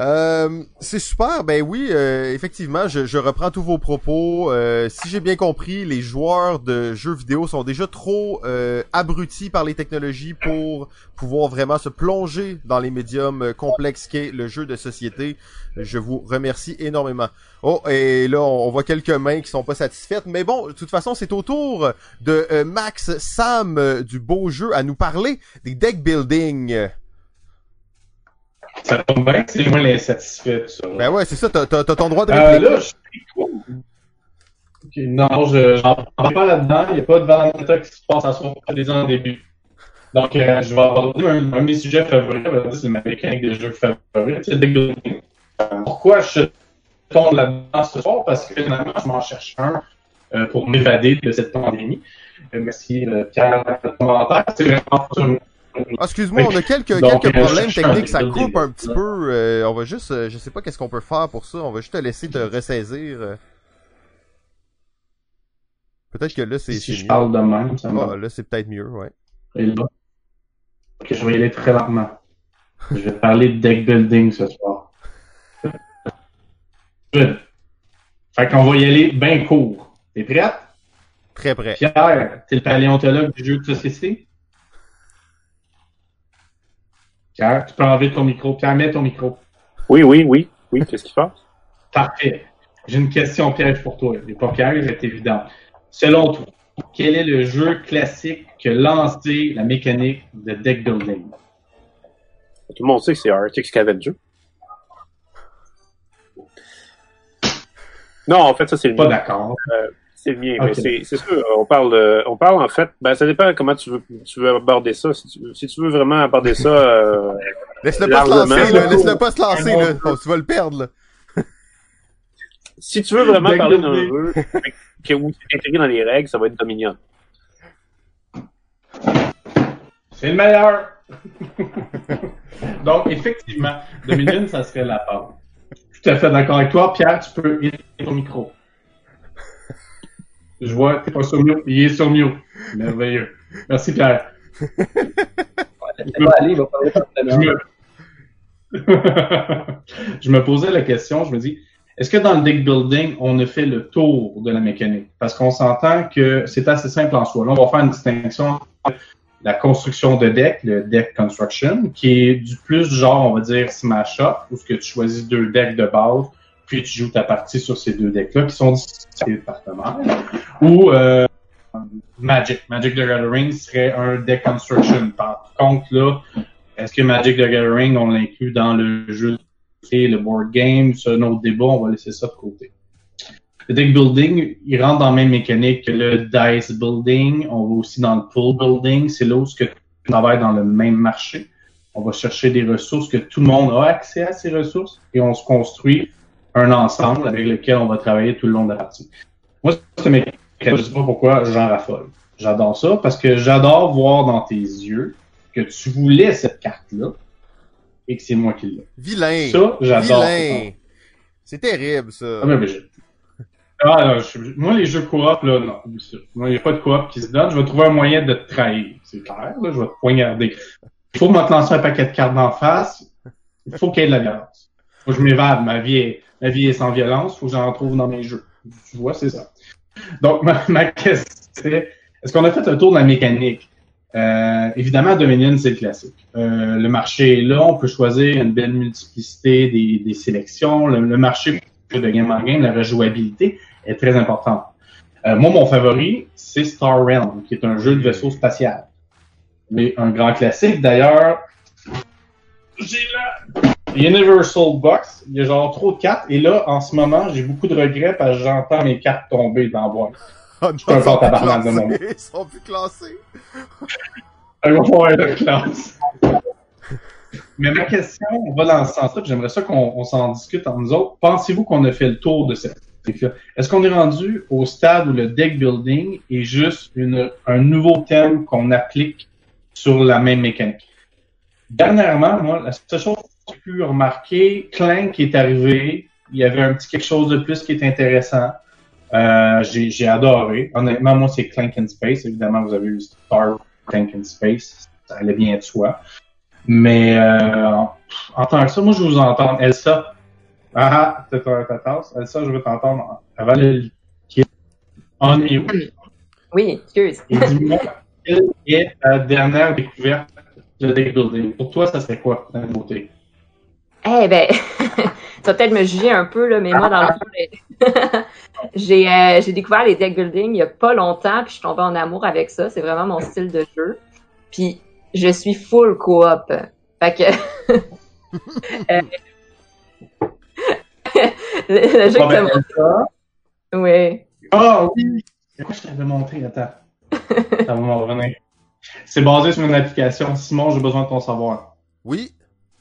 Euh, c'est super, ben oui, euh, effectivement, je, je, reprends tous vos propos. Euh, si j'ai bien compris, les joueurs de jeux vidéo sont déjà trop euh, abrutis par les technologies pour pouvoir vraiment se plonger dans les médiums complexes qu'est le jeu de société. Je vous remercie énormément. Oh, et là, on, voit quelques mains qui sont pas satisfaites, mais bon, de toute façon, c'est au tour de Max Sam du beau jeu à nous parler des deck building. Ça tombe bien que c'est moi l'insatisfait, ça. Ben ouais, c'est ça, t'as, t'as, ton droit de euh, réplique. Euh, là, je... non, je, parle pas là-dedans. Il n'y a pas de Vendetta qui se passe à son des ans au début. Donc, euh, je vais aborder un, un de mes sujets favoris, c'est ma mécanique de jeu favorite, c'est le Pourquoi je tombe là-dedans ce soir? Parce que finalement, je m'en cherche un euh, pour m'évader de cette pandémie. Euh, merci Pierre pour le commentaire. C'est vraiment ah, excuse-moi, on a quelques, quelques problèmes techniques, ça coupe un petit peu. Euh, on va juste, euh, je sais pas qu'est-ce qu'on peut faire pour ça. On va juste te laisser te ressaisir. Euh. Peut-être que là, c'est. Si je parle de même, ça. Ah, là, c'est peut-être mieux, ouais. Et là. Je vais y aller très lentement. je vais parler de deck building ce soir. (laughs) Good. Fait qu'on va y aller bien court. T'es prête? Très prêt. Pierre, t'es le paléontologue du jeu de société? Pierre, tu peux enlever ton micro. Pierre, mets ton micro. Oui, oui, oui. Oui, (laughs) qu'est-ce qui se passe? Parfait. J'ai une question piège pour toi. Il n'est pas piège, c'est évident. Selon toi, quel est le jeu classique a lancé la mécanique de deck building? Tout le monde sait que c'est Arctic Scavenger. Non, en fait, ça c'est le Pas d'accord. Euh, c'est. Ok. Mais c'est, c'est sûr, on parle, on parle en fait, ben, ça dépend comment tu veux, tu veux aborder ça. Si tu, si tu veux vraiment aborder ça, euh, (laughs) Laisse-le pas se lancer, là. Laisse-le pas se lancer, là. Oh, tu vas le perdre, là. si tu veux vraiment parler d'un jeu que, où c'est intégré dans les règles, ça va être Dominion. C'est le meilleur! (laughs) Donc, effectivement, Dominion, ça serait la part. Tout à fait d'accord avec toi. Pierre, tu peux éteindre ton micro. Je vois, t'es pas sur mute. Il est sur mute. Merveilleux. Merci, Pierre. Aller, il va Je me... (laughs) je me posais la question, je me dis, est-ce que dans le deck building, on a fait le tour de la mécanique? Parce qu'on s'entend que c'est assez simple en soi. Là, on va faire une distinction entre la construction de deck, le deck construction, qui est du plus genre, on va dire, smash up, où ce que tu choisis deux decks de base, puis tu joues ta partie sur ces deux decks-là, qui sont distribués partenaires. Ou euh, Magic. Magic the Gathering serait un deck construction. Par contre, là, est-ce que Magic the Gathering, on l'inclut dans le jeu, le board game? C'est un autre débat, on va laisser ça de côté. Le deck building, il rentre dans la même mécanique que le dice building. On va aussi dans le pool building. C'est là où ce que tu travailles dans le même marché. On va chercher des ressources que tout le monde a accès à ces ressources et on se construit un ensemble avec lequel on va travailler tout le long de la partie. Moi, c'est mécanique. Je sais pas pourquoi j'en raffole. J'adore ça parce que j'adore voir dans tes yeux que tu voulais cette carte-là et que c'est moi qui l'ai. Vilain. Ça, j'adore. Vilain. C'est terrible, ça. Ah, mais, mais j'ai- Ah, je- moi, les jeux coop, là, non. Moi, il n'y a pas de coop qui se donne. Je vais trouver un moyen de te trahir. C'est clair, là. Je vais te poignarder. Il faut me te lancer un paquet de cartes d'en face. Il faut qu'il y ait de la violence. Faut que je m'évade. Ma vie est, ma vie est sans violence. Faut que j'en trouve dans mes jeux. Tu vois, c'est ça. Donc, ma, (laughs) question, c'est, est-ce qu'on a fait un tour de la mécanique? Euh, évidemment, Dominion, c'est le classique. Euh, le marché est là, on peut choisir une belle multiplicité des, sélections. Le, le marché de game en game, la rejouabilité est très importante. Euh, moi, mon favori, c'est Star Realm, qui est un jeu de vaisseau spatial. Mais un grand classique, d'ailleurs. J'ai la Universal Box. Il y a genre trop de cartes. Et là, en ce moment, j'ai beaucoup de regrets parce que j'entends mes cartes tomber dans la boîte. (laughs) Oh, non, suis un ils fort tabarnak de mon-. Ils sont plus classés. Il va falloir être classe. Mais ma question, on va dans ce sens-là, j'aimerais ça qu'on on s'en discute entre nous autres. Pensez-vous qu'on a fait le tour de cette Est-ce qu'on est rendu au stade où le deck building est juste une, un nouveau thème qu'on applique sur la même mécanique? Dernièrement, moi, la seule chose pu remarquer, Clank est arrivé, il y avait un petit quelque chose de plus qui est intéressant. Euh, j'ai adoré. Honnêtement, moi, c'est Clank in Space. Évidemment, vous avez eu Star Clank in Space. Ça allait bien de soi. Mais euh, en tant que ça, moi, je vous entends. Elsa. Ah ah, ta tasse. Elsa, je veux t'entendre avant le. On mute. Oui, excuse. Et dis-moi, quelle est ta dernière découverte de deck building? Pour toi, ça serait quoi, la nouveauté? Eh ben, (laughs) tu vas peut-être me juger un peu, là, mais moi, dans le fond, (laughs) j'ai euh, j'ai découvert les deck building il y a pas longtemps, puis je suis tombée en amour avec ça. C'est vraiment mon style de jeu. Puis, je suis full coop. Fait que... (laughs) Euh, le, le jeu Ah, que t'as Elsa. Oui. Ah oui! Pourquoi je t'avais montré? Attends. Ça va m'en revenir. C'est basé sur une application. Simon, j'ai besoin de ton savoir. Oui.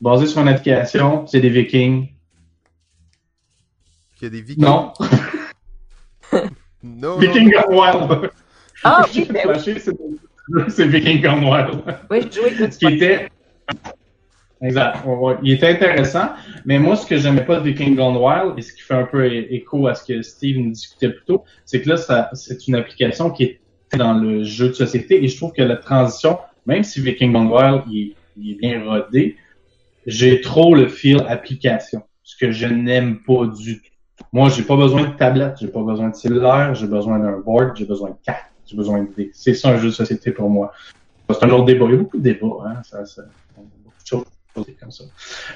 Basé sur une application, c'est des vikings. Il y a des vikings. Non. (laughs) Non, non. Viking Gone Wild. Ah oui, ben c'est Viking Gone Wild. oui, je jouais Ce qui était. Exact. Il était intéressant, mais moi, ce que j'aimais pas de Viking Gone Wild, et ce qui fait un peu écho à ce que Steve nous discutait plus tôt, c'est que là, c'est une application qui est dans le jeu de société, et je trouve que la transition, même si Viking Gone Wild, il, est- il est bien rodé, j'ai trop le feel application, ce que je n'aime pas du tout. Moi, j'ai pas besoin de tablette, j'ai pas besoin de cellulaire, j'ai besoin d'un board, j'ai besoin de cartes, j'ai besoin de dés. C'est ça un jeu de société pour moi. C'est un autre débat. Il y a beaucoup de débats, hein. Ça, ça, beaucoup de choses comme ça.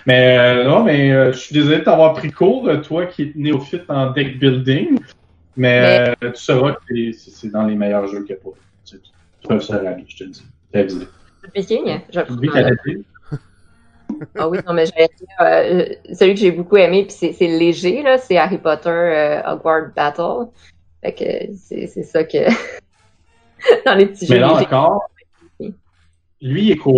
Mais euh, non, mais euh, je suis désolé de t'avoir pris court, euh, toi qui es néophyte en deck building. Mais, euh, tu sauras que c'est- c'est c'est dans les meilleurs jeux qu'il y a pas. Tu peux se je te le dis. T'as avisé. Viking. Je le Oublie prends. Ah oui, non, mais j'allais dire, euh, celui que j'ai beaucoup aimé, puis c'est léger, là, c'est Harry Potter euh, Hogwarts Battle. Fait que c'est ça que (laughs) dans les petits Mais jeux. là j'ai- encore, lui il est coop.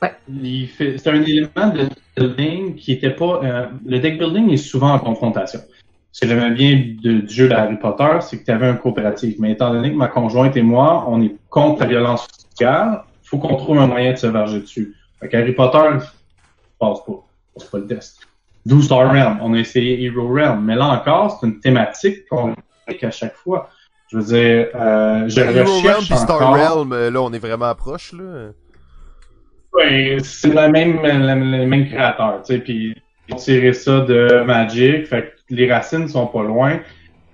Ouais. Il fait, c'est un élément de building qui était pas. euh, le deck building est souvent en confrontation. Ce que j'aimais bien de- du jeu de Harry Potter, c'est que tu avais un coopératif. Mais étant donné que ma conjointe et moi, on est contre la violence fiscale, il faut qu'on trouve un moyen de se varger dessus. Fait qu'Harry Potter, je passe pas. Je passe pas le test. D'où Star Realm. On a essayé Hero Realm. Mais là encore, c'est une thématique qu'on à chaque fois. Je veux dire, euh, je Hero Realm recherche puis Star encore... Realm, euh, là, on est vraiment proche, là. Ouais, c'est la même, la- le même créateur, tu sais, puis ont tiré ça de Magic, fait que les racines sont pas loin,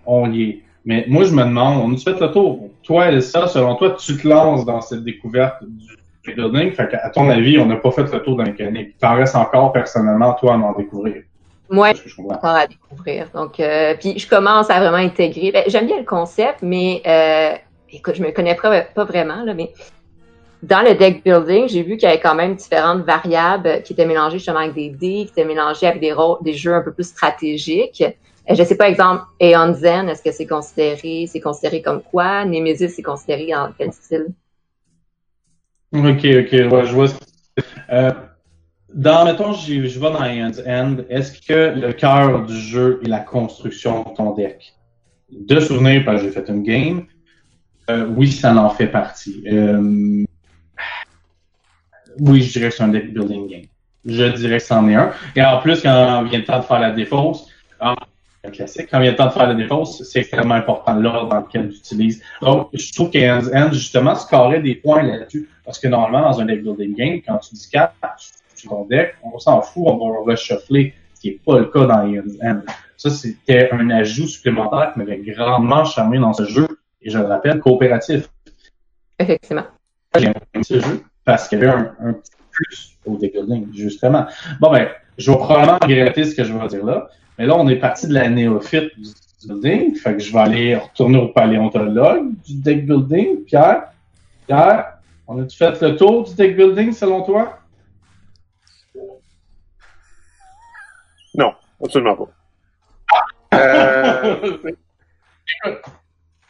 on y est. Mais moi, je me demande, on a fait le tour. Toi, Elsa, selon toi, tu te lances dans cette découverte du building, fait qu'à ton avis, on n'a pas fait le tour de la mécanique. T'en restes encore, personnellement, toi, à en découvrir. Moi, je encore à découvrir. Donc, euh, puis je commence à vraiment intégrer. Ben, J'aime bien le concept, mais euh, écoute, je me connais pas, pas vraiment, là, mais dans le deck building, j'ai vu qu'il y avait quand même différentes variables qui étaient mélangées justement avec des dés, qui étaient mélangées avec des, rôles, des jeux un peu plus stratégiques. Euh, Je sais pas, exemple, Aeon Zen, est-ce que c'est considéré, c'est considéré comme quoi? Nemesis, c'est considéré en quel style? Ok, ok, ouais, je vois. ce- Euh, dans, mettons, je, vais dans Ion's End, est-ce que le cœur du jeu est la construction de ton deck? De souvenir, parce que j'ai fait une game, euh, oui, ça en fait partie. Euh, oui, je dirais que c'est un deck building game. Je dirais que c'en est un. Et en plus, quand vient le temps de faire la défausse, un classique, quand vient le temps de faire la défausse, c'est extrêmement important l'ordre dans lequel tu utilises. Donc, je trouve qu'Ion's End, justement, scorait des points là-dessus. Parce que normalement, dans un deck building game, quand tu dis 4 sur ton deck, on s'en fout, on va reshuffler, ce qui n'est pas le cas dans Ion's End. Ça, c'était un ajout supplémentaire qui m'avait grandement charmé dans ce jeu, et je le rappelle, coopératif. Effectivement. J'ai aimé ce jeu parce qu'il y avait un, un petit plus au deck building, justement. Bon, ben, je vais probablement regretter ce que je vais dire là, mais là, on est parti de la néophyte du building, fait que je vais aller retourner au paléontologue du deck building. Pierre, Pierre, on a-tu fait le tour du deck building selon toi? Non, absolument pas. (laughs) Euh,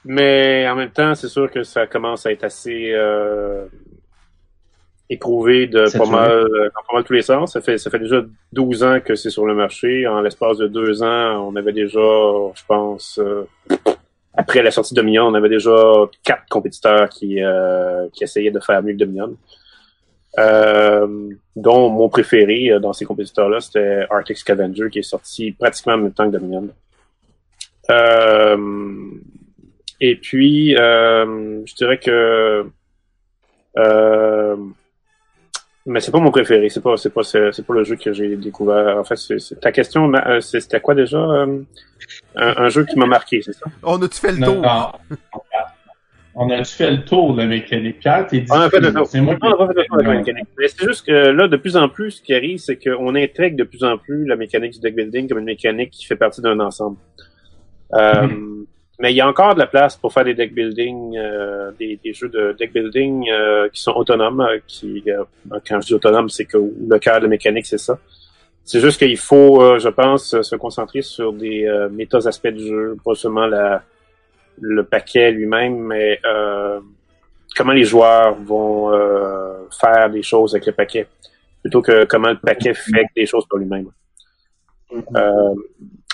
mais en même temps, c'est sûr que ça commence à être assez euh, éprouvé de pas mal, euh, dans pas mal tous les sens. Ça fait, ça fait déjà 12 ans que c'est sur le marché. En l'espace de deux ans, on avait déjà, je pense, euh, après la sortie de Dominion, on avait déjà quatre compétiteurs qui, euh, qui essayaient de faire mieux que Dominion. Euh, dont mon préféré euh, dans ces compétiteurs-là, c'était Arctic Scavenger, qui est sorti pratiquement en même temps que Dominion. Euh, et puis, euh, je dirais que... Mais c'est pas mon préféré, c'est pas c'est pas c'est c'est pas le jeu que j'ai découvert. En fait, c'est c'est- ta question, euh, c'est- c'était quoi déjà euh, un, un jeu qui m'a marqué, c'est ça? On a-tu fait le Non, tour? non. On a-tu fait le tour de la mécanique? Pierre, t'es dit. On a fait le tour. C'est moi qui. Non, on a fait le tour de la mécanique. Mais c'est juste que là, de plus en plus, ce qui arrive, c'est qu'on intègre de plus en plus la mécanique du deck building comme une mécanique qui fait partie d'un ensemble. Euh, Mais il y a encore de la place pour faire des deck building, euh, des, des jeux de deck building euh, qui sont autonomes. euh, Qui, euh, quand je dis autonome, c'est que le cœur de la mécanique, c'est ça. C'est juste qu'il faut, euh, je pense, se concentrer sur des euh, méta aspects du jeu, pas seulement la, le paquet lui-même, mais euh, comment les joueurs vont euh, faire des choses avec le paquet, plutôt que comment le paquet fait des choses pour lui-même. Euh,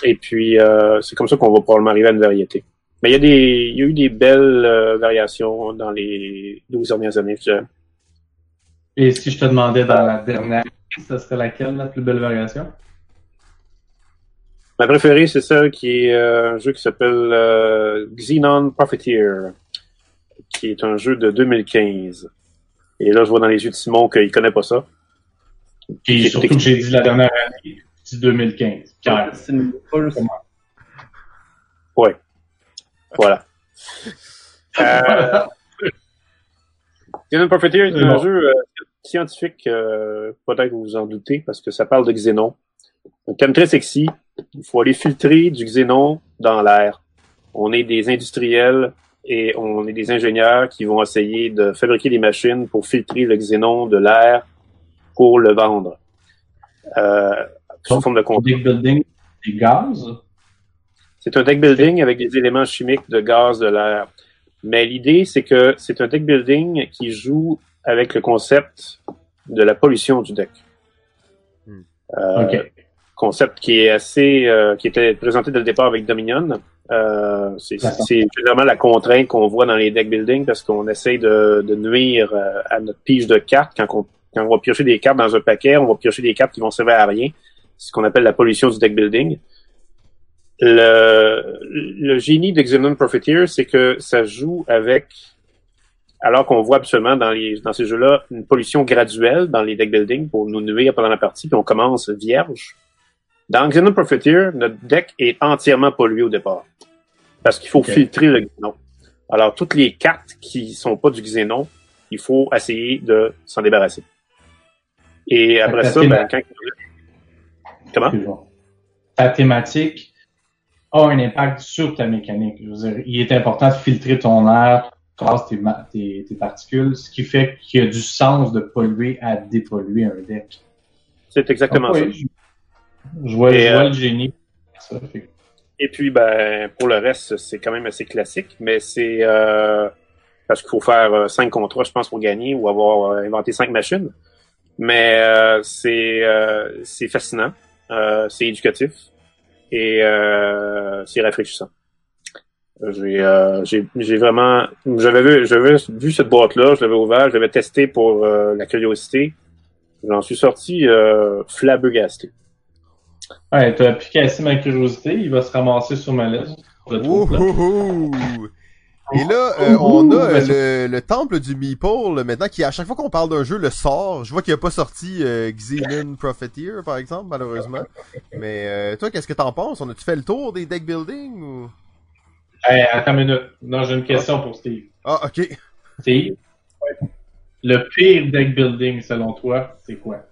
et puis, euh, c'est comme ça qu'on va probablement arriver à une variété. Mais il y a, des, il y a eu des belles euh, variations dans les 12 dernières années, je. Et si je te demandais dans la dernière, ce serait laquelle la plus belle variation? Ma préférée, c'est celle qui est euh, un jeu qui s'appelle euh, Xenon Profiteer, qui est un jeu de 2015. Et là, je vois dans les yeux de Simon qu'il connaît pas ça. Et surtout que j'ai dit la dernière année, c'est 2015. Pierre. C'est une. Voilà. (laughs) Euh, Xenon Profiteer est C'est un jeu euh, scientifique, euh, peut-être vous vous en doutez, parce que ça parle de xénon. Un thème très sexy. Il faut aller filtrer du xénon dans l'air. On est des industriels et on est des ingénieurs qui vont essayer de fabriquer des machines pour filtrer le xénon de l'air pour le vendre. Euh, sous forme de contenu. des gaz? C'est un deck building avec des éléments chimiques de gaz, de l'air. Mais l'idée, c'est que c'est un deck building qui joue avec le concept de la pollution du deck. Hmm. Euh. Concept qui est assez, euh, qui était présenté dès le départ avec Dominion. Euh, c'est vraiment la contrainte qu'on voit dans les deck building parce qu'on essaye de, de nuire euh, à notre pige de cartes quand on, quand on va piocher des cartes dans un paquet, on va piocher des cartes qui vont servir à rien. C'est ce qu'on appelle la pollution du deck building. Le, le génie de Xenon Profiteer, c'est que ça joue avec, alors qu'on voit absolument dans, les, dans ces jeux-là une pollution graduelle dans les deck building pour nous nuire pendant la partie, puis on commence vierge. Dans Xenon Profiteer, notre deck est entièrement pollué au départ. Parce qu'il faut filtrer le Xenon. Alors, toutes les cartes qui sont pas du Xenon, il faut essayer de s'en débarrasser. Et après ça, la ben, quand... Comment? Ta thématique a un impact sur ta mécanique. Je veux dire, il est important de filtrer ton air, trace tes, tes, tes particules, ce qui fait qu'il y a du sens de polluer à dépolluer un deck. C'est exactement Donc, ça. Je, je vois, Et, je vois euh, le génie. Ça, fait- Et puis, ben, pour le reste, c'est quand même assez classique, mais c'est euh, parce qu'il faut faire euh, cinq contrats, je pense, pour gagner ou avoir euh, inventé cinq machines. Mais c'est c'est fascinant, c'est éducatif et euh, c'est rafraîchissant. J'ai euh, j'ai j'ai vraiment j'avais vu j'avais vu cette boîte là, je l'avais ouvert, je l'avais testé pour euh, la curiosité. J'en suis sorti euh, flabbergasté. Ouais, t'as piqué assez ma curiosité, il va se ramasser sur ma liste. Et là, euh, on a euh, le, le temple du Meeple, maintenant, qui à chaque fois qu'on parle d'un jeu, le sort. Je vois qu'il n'a pas sorti euh, Xenon Profiteer, par exemple, malheureusement. Mais euh, toi, qu'est-ce que t'en penses? On a-tu fait le tour des deck building ou... Hey, attends une minute. Non, j'ai une question pour Steve. Ah, ok. Steve, le pire deck building selon toi, c'est quoi?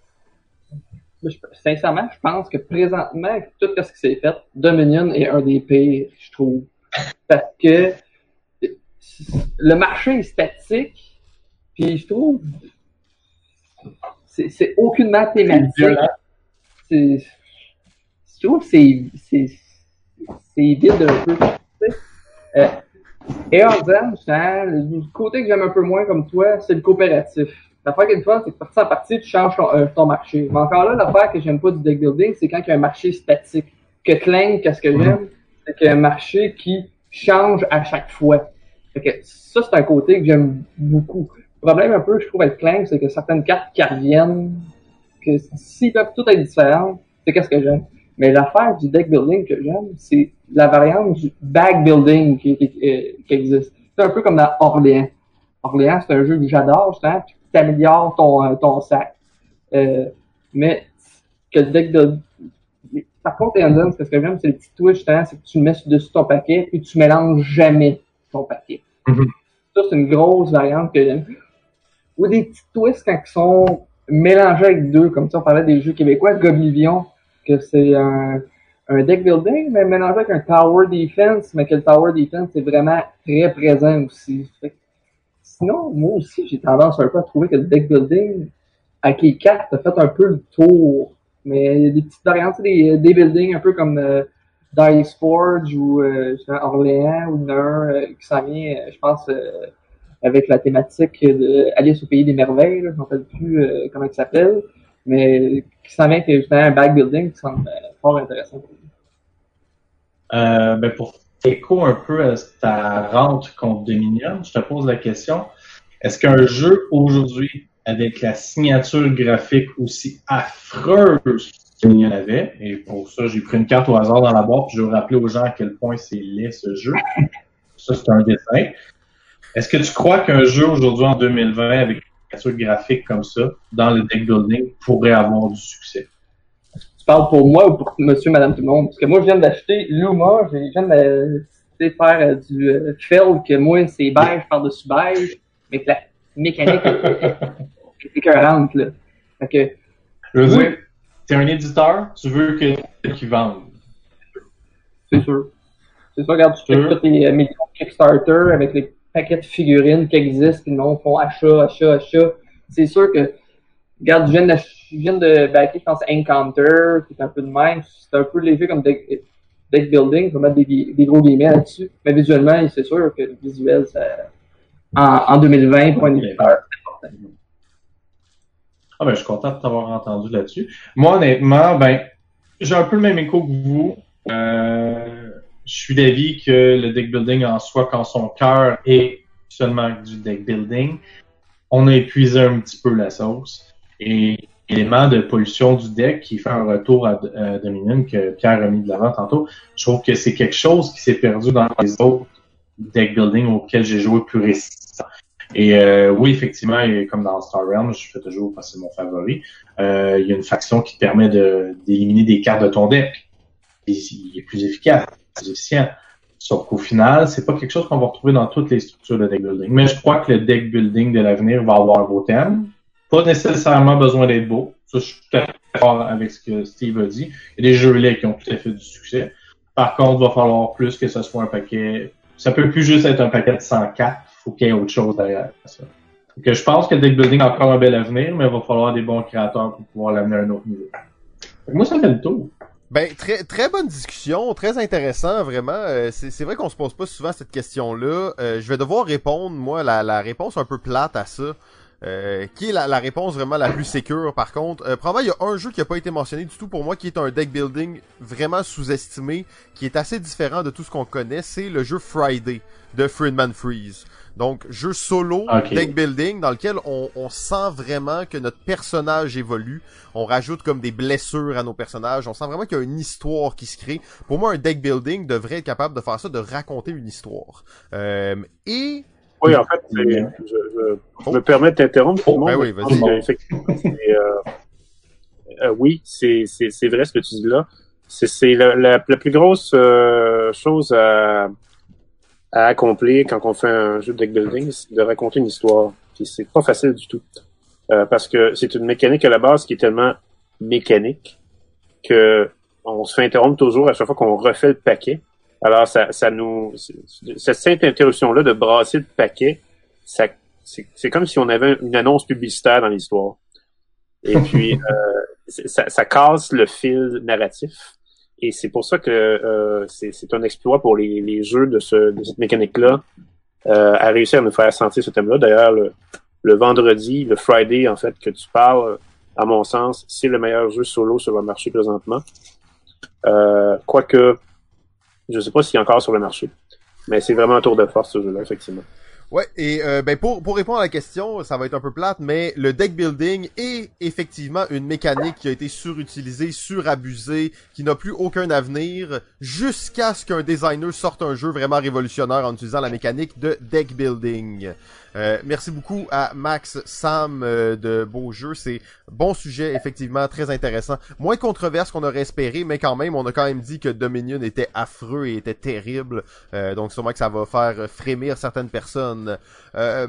Sincèrement, je pense que présentement, avec tout ce qui s'est fait, Dominion est un des pires, je trouve. Parce que le marché est statique, puis je trouve c'est aucunement thématique. Je trouve que c'est vide un peu. Euh, et en disant, le côté que j'aime un peu moins comme toi, c'est le coopératif. L'affaire qu'une fois, c'est que partie en partie, tu changes ton, euh, ton marché. Mais encore là, l'affaire que j'aime pas du deck building, c'est quand il y a un marché statique. Que Clank, qu'est-ce que j'aime, c'est qu'il y a un marché qui change à chaque fois. Fait que ça, c'est un côté que j'aime beaucoup. Le problème un peu, je trouve, avec Clank, c'est que certaines cartes qui reviennent, que s'ils peuvent toutes être différentes, c'est qu'est-ce que j'aime. Mais l'affaire du deck building que j'aime, c'est la variante du bag building qui, qui, euh, qui existe. C'est un peu comme dans Orléans. Orléans, c'est un jeu que j'adore, justement, tu améliores ton, euh, ton sac. Euh, mais que le deck building... Par contre, Enzen, ce que j'aime, c'est le petit twist, justement, c'est que tu le mets dessus ton paquet, puis tu mélanges jamais ton. Mhm. Ça, c'est une grosse variante que j'aime. Ou des petits twists quand ils sont mélangés avec deux, comme ça, on parlait des jeux québécois, Goblivion, que c'est un, un deck building, mais mélangé avec un tower defense, mais que le tower defense est vraiment très présent aussi. Fait sinon, moi aussi, j'ai tendance un peu à trouver que le deck building, avec les cartes, a fait un peu le tour. Mais il y a des petites variantes, des, des buildings un peu comme euh, Dice Forge ou euh, Orléans ou Neur euh, qui s'en vient, euh, je pense, avec la thématique de Alice au pays des merveilles, je ne rappelle plus comment il s'appelle, mais qui s'en vient avec justement un back building qui semble fort intéressant. Euh, ben pour écho un peu à ta rente contre Dominion, je te pose la question. Est-ce qu'un jeu aujourd'hui, avec la signature graphique aussi affreuse que Dominion avait, et pour ça, j'ai pris une carte au hasard dans la boîte, puis je veux rappeler aux gens à quel point c'est laid ce jeu. Ça, c'est un dessin. Est-ce que tu crois qu'un jeu aujourd'hui en 2020 avec une signature graphique comme ça, dans le deck building, pourrait avoir du succès? Tu parles pour moi ou pour monsieur, madame, tout le monde? Parce que moi, je viens d'acheter Luma, je viens de faire euh, du euh, fell, que moi, c'est beige par-dessus beige, mais que la mécanique est écœurante, là. Fait que, Je veux Oui. dire, t'es un éditeur, tu veux que qu'ils vendent. c'est sûr. C'est sûr, regarde, tu fais tous les millions de Kickstarter avec les paquets de figurines qui existent, puis le monde font achat, achat, achat. C'est sûr que, regarde, je viens de, je viens de backer, je pense, Encounter, qui est un peu de même. C'est un peu léger comme deck, deck building, je vais mettre des, des gros guillemets là-dessus. Mais visuellement, c'est sûr que le visuel, ça, en, en 2020, pour un éditeur, c'est important. Ah ben, je suis content de t'avoir entendu là-dessus. Moi, honnêtement, ben, j'ai un peu le même écho que vous. Euh, je suis d'avis que le deck building en soi, quand son cœur est seulement du deck building, on a épuisé un petit peu la sauce. Et l'élément de pollution du deck qui fait un retour à, à Dominion que Pierre a mis de l'avant tantôt, je trouve que c'est quelque chose qui s'est perdu dans les autres deck building auxquels j'ai joué plus récemment. Et euh, oui, effectivement, comme dans Star Realm, je fais toujours c'est mon favori. Euh, il y a une faction qui te permet d'éliminer des cartes de ton deck. Il est plus efficace, plus efficient. Sauf qu'au final, c'est pas quelque chose qu'on va retrouver dans toutes les structures de deck building. Mais je crois que le deck building de l'avenir va avoir un beau thème. Pas nécessairement besoin d'être beau. Ça, je suis tout à fait d'accord avec ce que Steve a dit. Il y a des jeux-là qui ont tout à fait du succès. Par contre, il va falloir plus que ce soit un paquet. Ça peut plus juste être un paquet de 104 faut qu'il y ait autre chose derrière ça. Donc, je pense que le deck building a encore un bel avenir, mais il va falloir des bons créateurs pour pouvoir l'amener à un autre niveau. Moi, ça fait le tour. Ben, très, très bonne discussion, très intéressant, vraiment. Euh, c'est vrai qu'on se pose pas souvent cette question-là. Euh, je vais devoir répondre, moi, la, la réponse un peu plate à ça. Euh, qui est la, réponse vraiment la plus sécure par contre. Probablement il y a un jeu qui a pas été mentionné du tout pour moi qui est un deck building vraiment sous-estimé, qui est assez différent de tout ce qu'on connaît, c'est le jeu Friday de Friedman Freeze. Donc jeu solo deck building dans lequel on, on sent vraiment que notre personnage évolue. On rajoute comme des blessures à nos personnages. On sent vraiment qu'il y a une histoire qui se crée. Pour moi un deck building devrait être capable de faire ça, de raconter une histoire. Euh, et Oui, en fait, je, je- je me permets de t'interrompre. Simon, ben oui, vas-y. euh, euh, oui, c'est vrai ce que tu dis là. C'est c'est la, la, la plus grosse euh, chose à, à accomplir quand on fait un jeu de deck building, c'est de raconter une histoire. Puis c'est pas facile du tout. Euh, parce que c'est une mécanique à la base qui est tellement mécanique que on se fait interrompre toujours à chaque fois qu'on refait le paquet. Alors, ça, ça nous, cette simple interruption-là de brasser le paquet, ça, c'est, comme si on avait une annonce publicitaire dans l'histoire. Et puis, euh, (laughs) ça, ça casse le fil narratif. Et c'est pour ça que euh, c'est, un exploit pour les, jeux de, ce, de cette mécanique-là euh, à réussir à nous faire sentir ce thème-là. D'ailleurs, le, vendredi, le Friday, en fait, que tu parles, à mon sens, c'est le meilleur jeu solo sur le marché présentement. Euh, quoique, je sais pas s'il est encore sur le marché. Mais c'est vraiment un tour de force, ce jeu-là, effectivement. Ouais, et euh, ben pour, pour répondre à la question, ça va être un peu plate, mais le deck building est effectivement une mécanique qui a été surutilisée, surabusée, qui n'a plus aucun avenir, jusqu'à ce qu'un designer sorte un jeu vraiment révolutionnaire en utilisant la mécanique de deck building. Euh, merci beaucoup à Max Sam euh, de Beau Jeu. C'est bon sujet, effectivement, très intéressant. Moins controverse qu'on aurait espéré, mais quand même, on a quand même dit que Dominion était affreux et était terrible. Euh, donc sûrement que ça va faire frémir certaines personnes. Euh,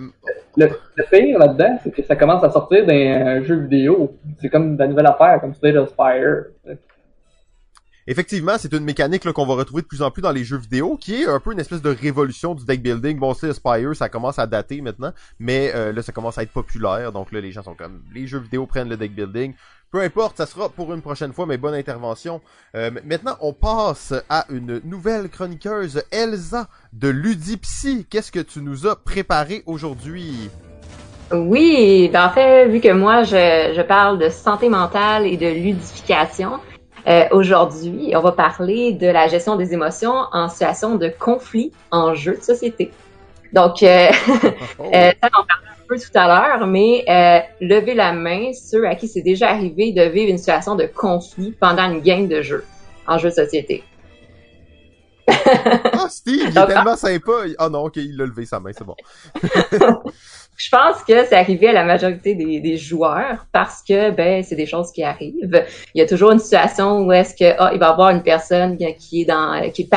Le, le pire là-dedans, c'est que ça commence à sortir d'un jeu vidéo. C'est comme de la nouvelle affaire, comme Slade of Spire. Effectivement, c'est une mécanique qu'on va retrouver de plus en plus dans les jeux vidéo, qui est un peu une espèce de révolution du deck building. Bon, c'est Spire, ça commence à dater maintenant, mais euh, là, ça commence à être populaire. Donc là, les gens sont comme, les jeux vidéo prennent le deck building. Peu importe, ça sera pour une prochaine fois, mais bonne intervention. Euh, maintenant, on passe à une nouvelle chroniqueuse, Elsa de Ludipsy. Qu'est-ce que tu nous as préparé aujourd'hui? Oui, ben en fait, vu que moi, je, je parle de santé mentale et de ludification, euh, aujourd'hui, on va parler de la gestion des émotions en situation de conflit en jeu de société. Donc, euh, (laughs) Oh. euh, ça, on en parlait un peu tout à l'heure, mais euh, levez la main ceux à qui c'est déjà arrivé de vivre une situation de conflit pendant une game de jeu en jeu de société. (laughs) Ah, Steve, il est tellement sympa. Ah non, ok, il a levé sa main, c'est bon. (laughs) Je pense que c'est arrivé à la majorité des, des joueurs parce que ben c'est des choses qui arrivent. Il y a toujours une situation où est-ce que ah, il va y avoir une personne qui est dans qui est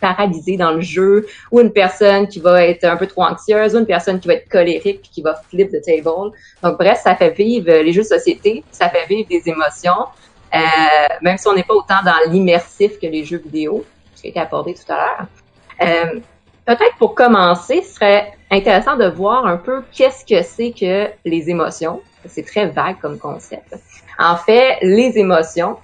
paralysée dans le jeu ou une personne qui va être un peu trop anxieuse ou une personne qui va être colérique puis qui va flip the table. Donc bref, ça fait vivre les jeux de société, ça fait vivre des émotions, euh, même si on n'est pas autant dans l'immersif que les jeux vidéo, qui a été abordé tout à l'heure. Euh, Peut-être pour commencer, ce serait intéressant de voir un peu qu'est-ce que c'est que les émotions. C'est très vague comme concept. En fait, les émotions,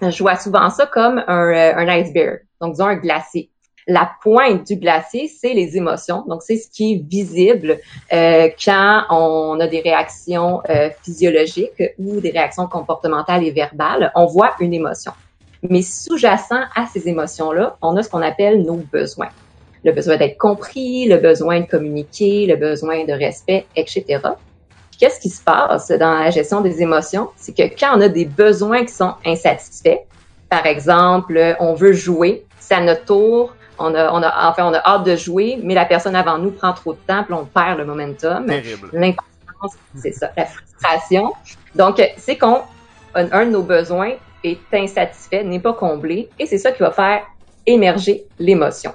je vois souvent ça comme un, euh, un iceberg. Donc, disons un glacier. La pointe du glacier, c'est les émotions. Donc, c'est ce qui est visible euh, quand on a des réactions physiologiques ou des réactions comportementales et verbales. On voit une émotion. Mais sous-jacent à ces émotions-là, on a ce qu'on appelle nos besoins. Le besoin d'être compris, le besoin de communiquer, le besoin de respect, etc. Qu'est-ce qui se passe dans la gestion des émotions? C'est que quand on a des besoins qui sont insatisfaits, par exemple, on veut jouer, c'est à notre tour, on a, on a, enfin, on a hâte de jouer, mais la personne avant nous prend trop de temps, puis on perd le momentum. Terrible. L'impatience, c'est ça, la frustration. Donc, c'est qu'on, un, un de nos besoins est insatisfait, n'est pas comblé, et c'est ça qui va faire émerger l'émotion.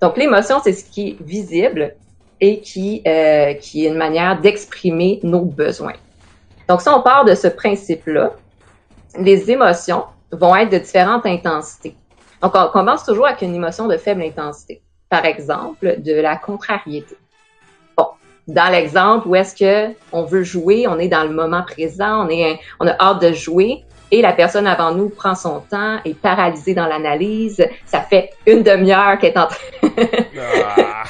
Donc, l'émotion, c'est ce qui est visible et qui, euh, qui est une manière d'exprimer nos besoins. Donc, si on part de ce principe-là, les émotions vont être de différentes intensités. Donc, on commence toujours avec une émotion de faible intensité. Par exemple, de la contrariété. Bon, dans l'exemple où est-ce que on veut jouer, on est dans le moment présent, on est, on a hâte de jouer, et la personne avant nous prend son temps, est paralysée dans l'analyse. Ça fait une demi-heure qu'elle est en train. (laughs) Ah.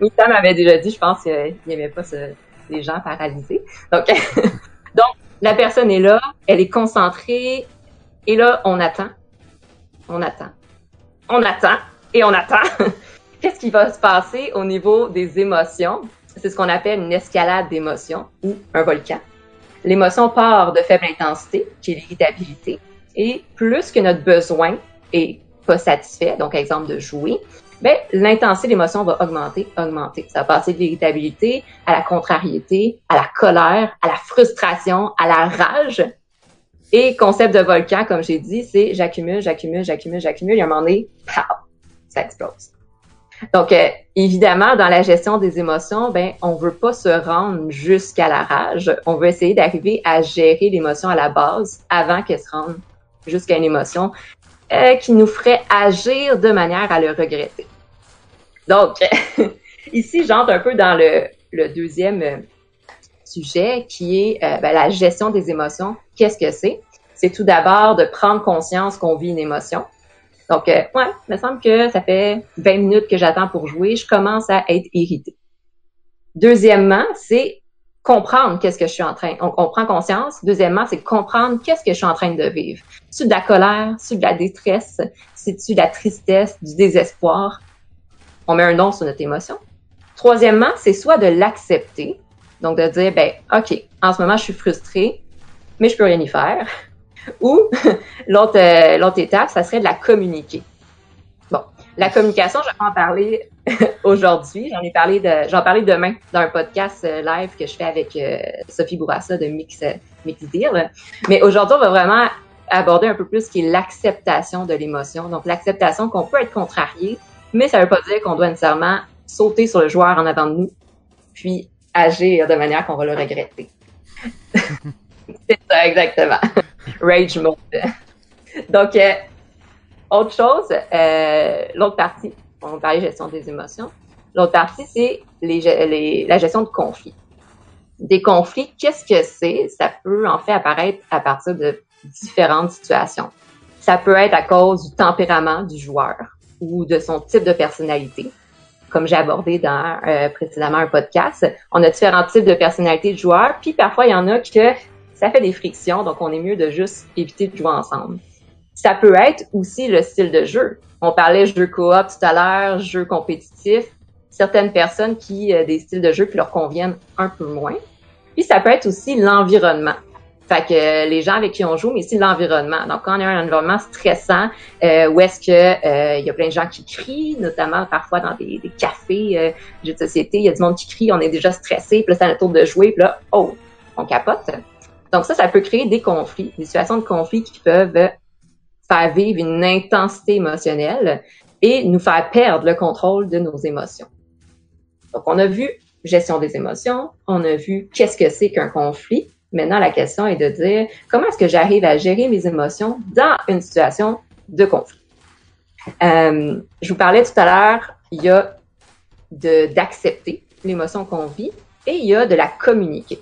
oui, Sam m'avait déjà dit, je pense qu'il n'y avait pas ce- les gens paralysés. Donc, (laughs) donc, la personne est là, elle est concentrée, et là, on attend, on attend, on attend, et on attend. (laughs) Qu'est-ce qui va se passer au niveau des émotions? C'est ce qu'on appelle une escalade d'émotions ou un volcan. L'émotion part de faible intensité, qui est l'irritabilité, et plus que notre besoin est pas satisfait, donc exemple de jouer, ben, l'intensité de l'émotion va augmenter, augmenter. Ça va passer de l'irritabilité à la contrariété, à la colère, à la frustration, à la rage. Et concept de volcan, comme j'ai dit, c'est j'accumule, j'accumule, j'accumule, j'accumule, et à un moment donné, pow, ça explose. Donc, euh, évidemment, dans la gestion des émotions, ben, on veut pas se rendre jusqu'à la rage. On veut essayer d'arriver à gérer l'émotion à la base avant qu'elle se rende jusqu'à une émotion euh, qui nous ferait agir de manière à le regretter. Donc, (laughs) ici, j'entre un peu dans le, deuxième euh, sujet qui est ben, la gestion des émotions. Qu'est-ce que c'est? C'est tout d'abord de prendre conscience qu'on vit une émotion. Donc, euh, ouais, il me semble que ça fait 20 minutes que j'attends pour jouer, je commence à être irritée. Deuxièmement, c'est comprendre qu'est-ce que je suis en train. On, prend conscience. Deuxièmement, c'est comprendre qu'est-ce que je suis en train de vivre. C'est de la colère, c'est de la détresse, c'est de la tristesse, du désespoir? On met un nom sur notre émotion. Troisièmement, c'est soit de l'accepter, donc de dire, ben, ok, en ce moment, je suis frustrée, mais je peux rien y faire. Ou (laughs) l'autre euh, l'autre étape, ça serait de la communiquer. Bon, la communication, je vais en parler (laughs) aujourd'hui. J'en ai parlé de, j'en parlais demain dans un podcast euh, live que je fais avec euh, Sophie Bourassa de Mix euh, Mix Deal. Mais aujourd'hui, on va vraiment aborder un peu plus ce qui est l'acceptation de l'émotion. Donc l'acceptation qu'on peut être contrarié, mais ça veut pas dire qu'on doit nécessairement sauter sur le joueur en avant de nous, puis agir de manière qu'on va le regretter. (laughs) C'est ça, exactement. Rage mode. (laughs) Donc, euh, autre chose, euh, l'autre partie, on parlait gestion des émotions. L'autre partie, c'est la gestion de conflits. Des conflits, qu'est-ce que c'est? Ça peut en fait apparaître à partir de différentes situations. Ça peut être à cause du tempérament du joueur ou de son type de personnalité. Comme j'ai abordé dans euh, précédemment un podcast, on a différents types de personnalités de joueurs, puis parfois il y en a que ça fait des frictions, donc on est mieux de juste éviter de jouer ensemble. Ça peut être aussi le style de jeu. On parlait jeu coop tout à l'heure, jeu compétitif. Certaines personnes qui euh, des styles de jeu qui leur conviennent un peu moins. Puis ça peut être aussi l'environnement. Fait que euh, les gens avec qui on joue, mais aussi l'environnement. Donc, quand on a un environnement stressant, euh, où est-ce que euh, il y a plein de gens qui crient, notamment parfois dans des, cafés, jeux de société, il y a du monde qui crie, on est déjà stressé, puis là, c'est à tour de jouer, puis là, oh, on capote. Donc ça, ça peut créer des conflits, des situations de conflit qui peuvent faire vivre une intensité émotionnelle et nous faire perdre le contrôle de nos émotions. Donc, on a vu gestion des émotions, on a vu qu'est-ce que c'est qu'un conflit. Maintenant, la question est de dire comment est-ce que j'arrive à gérer mes émotions dans une situation de conflit? Euh, je vous parlais tout à l'heure, il y a d'accepter l'émotion qu'on vit et il y a de la communiquer.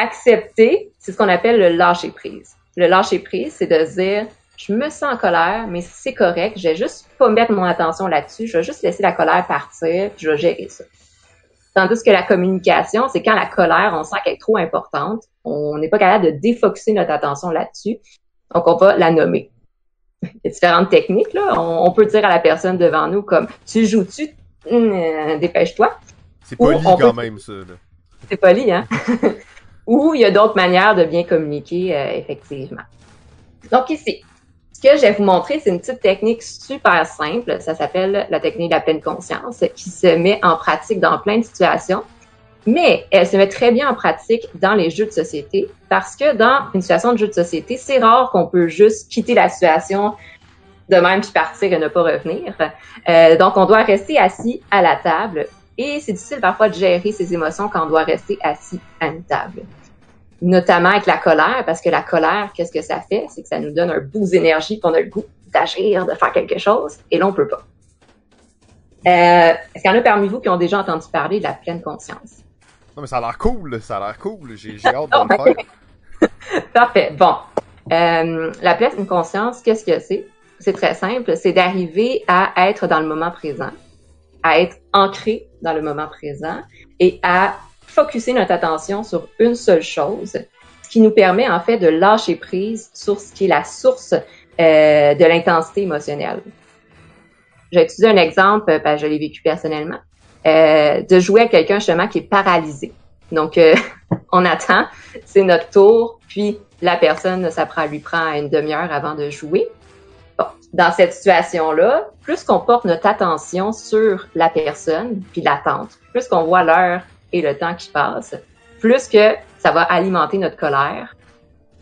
Accepter, c'est ce qu'on appelle le lâcher prise. Le lâcher prise, c'est de dire je me sens en colère, mais c'est correct, je vais juste pas mettre mon attention là-dessus, je vais juste laisser la colère partir, puis je vais gérer ça. Tandis que la communication, c'est quand la colère, on sent qu'elle est trop importante, on n'est pas capable de défocuser notre attention là-dessus, donc on va la nommer. Il y a différentes techniques, là. On, peut dire à la personne devant nous comme Tu joues-tu? Hum, euh, dépêche-toi. C'est poli quand même, ça. C'est poli, hein? (laughs) Ou il y a d'autres manières de bien communiquer, euh, effectivement. Donc ici, ce que je vais vous montrer, c'est une petite technique super simple. Ça s'appelle la technique de la pleine conscience, qui se met en pratique dans plein de situations. Mais elle se met très bien en pratique dans les jeux de société parce que dans une situation de jeu de société, c'est rare qu'on peut juste quitter la situation de même puis partir et ne pas revenir. Euh, donc, on doit rester assis à la table et c'est difficile parfois de gérer ses émotions quand on doit rester assis à une table notamment avec la colère, parce que la colère, qu'est-ce que ça fait? C'est que ça nous donne un boost d'énergie, qu'on a le goût d'agir, de faire quelque chose, et là, on peut pas. Euh, Est-ce qu'il y en a parmi vous qui ont déjà entendu parler de la pleine conscience? Non, mais ça a l'air cool, ça a l'air cool. J'ai hâte de le (laughs) faire. Parfait. Bon. Euh, la pleine conscience, qu'est-ce que c'est? C'est très simple. C'est d'arriver à être dans le moment présent, à être ancré dans le moment présent et à focuser notre attention sur une seule chose, ce qui nous permet en fait de lâcher prise sur ce qui est la source euh, de l'intensité émotionnelle. J'ai utilisé un exemple, ben, je l'ai vécu personnellement, euh, de jouer à quelqu'un justement qui est paralysé. Donc, euh, (laughs) on attend, c'est notre tour, puis la personne, ça prend, lui prend une demi-heure avant de jouer. Dans cette situation-là, plus qu'on porte notre attention sur la personne, puis l'attente, plus qu'on voit l'heure et le temps qui passe, plus que ça va alimenter notre colère,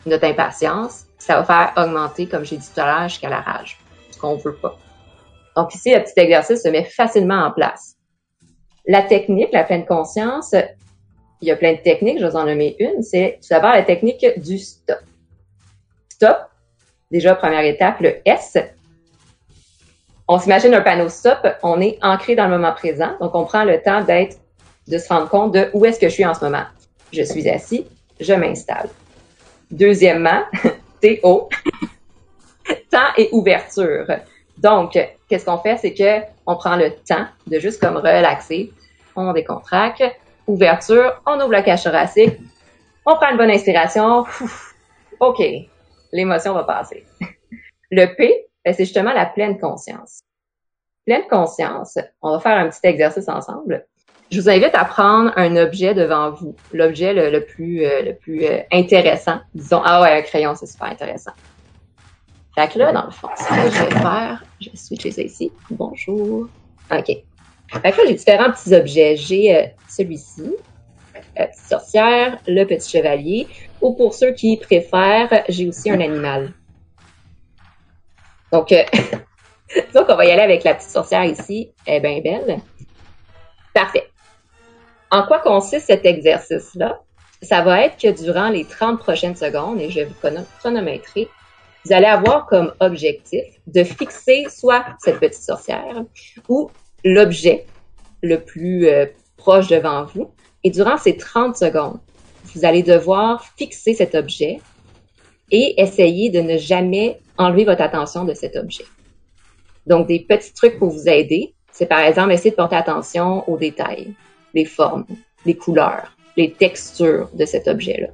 notre impatience, ça va faire augmenter, comme j'ai dit tout à l'heure, jusqu'à la rage, ce qu'on veut pas. Donc ici, le petit exercice se met facilement en place. La technique, la pleine conscience, il y a plein de techniques, je vous en nommer une, c'est tout d'abord la technique du stop. Stop, déjà première étape, le S. On s'imagine un panneau stop, on est ancré dans le moment présent, donc on prend le temps d'être de se rendre compte de où est-ce que je suis en ce moment. Je suis assis, je m'installe. Deuxièmement, (laughs) TO, (laughs) temps et ouverture. Donc, qu'est-ce qu'on fait, c'est que on prend le temps de juste comme relaxer, on décontracte, ouverture, on ouvre la cage thoracique, on prend une bonne inspiration, ok, l'émotion va passer. (laughs) Le P, c'est justement la pleine conscience. Pleine conscience, on va faire un petit exercice ensemble je vous invite à prendre un objet devant vous, l'objet le, plus, euh, euh, intéressant. Disons, ah ouais, un crayon, c'est super intéressant. Fait que là, dans le fond, ce que je vais faire, je vais switcher ça ici. Bonjour. OK. Fait que là, j'ai différents petits objets. J'ai euh, celui-ci, petite sorcière, le petit chevalier, ou pour ceux qui préfèrent, j'ai aussi un animal. Donc, (laughs) donc, on va y aller avec la petite sorcière ici. Elle est bien belle. Parfait. En quoi consiste cet exercice-là? Ça va être que durant les 30 prochaines secondes, et je vais vous chronométrer, vous allez avoir comme objectif de fixer soit cette petite sorcière ou l'objet le plus euh, proche devant vous. Et durant ces 30 secondes, vous allez devoir fixer cet objet et essayer de ne jamais enlever votre attention de cet objet. Donc, des petits trucs pour vous aider, c'est par exemple essayer de porter attention aux détails les formes, les couleurs, les textures de cet objet-là.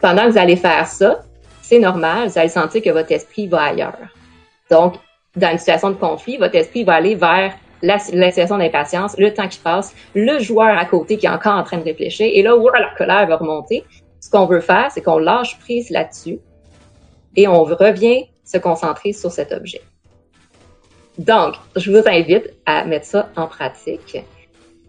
Pendant que vous allez faire ça, c'est normal, vous allez sentir que votre esprit va ailleurs. Donc, dans une situation de conflit, votre esprit va aller vers la, situation d'impatience, le temps qui passe, le joueur à côté qui est encore en train de réfléchir, et là, où la colère va remonter. Ce qu'on veut faire, c'est qu'on lâche prise là-dessus et on revient se concentrer sur cet objet. Donc, je vous invite à mettre ça en pratique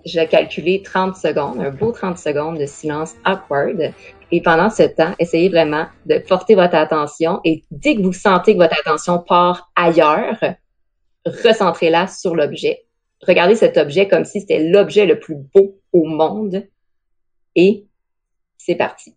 je vais calculer 30 secondes, un beau 30 secondes de silence awkward. Et pendant ce temps, essayez vraiment de porter votre attention et dès que vous sentez que votre attention part ailleurs, recentrez-la sur l'objet. Regardez cet objet comme si c'était l'objet le plus beau au monde. Et c'est parti.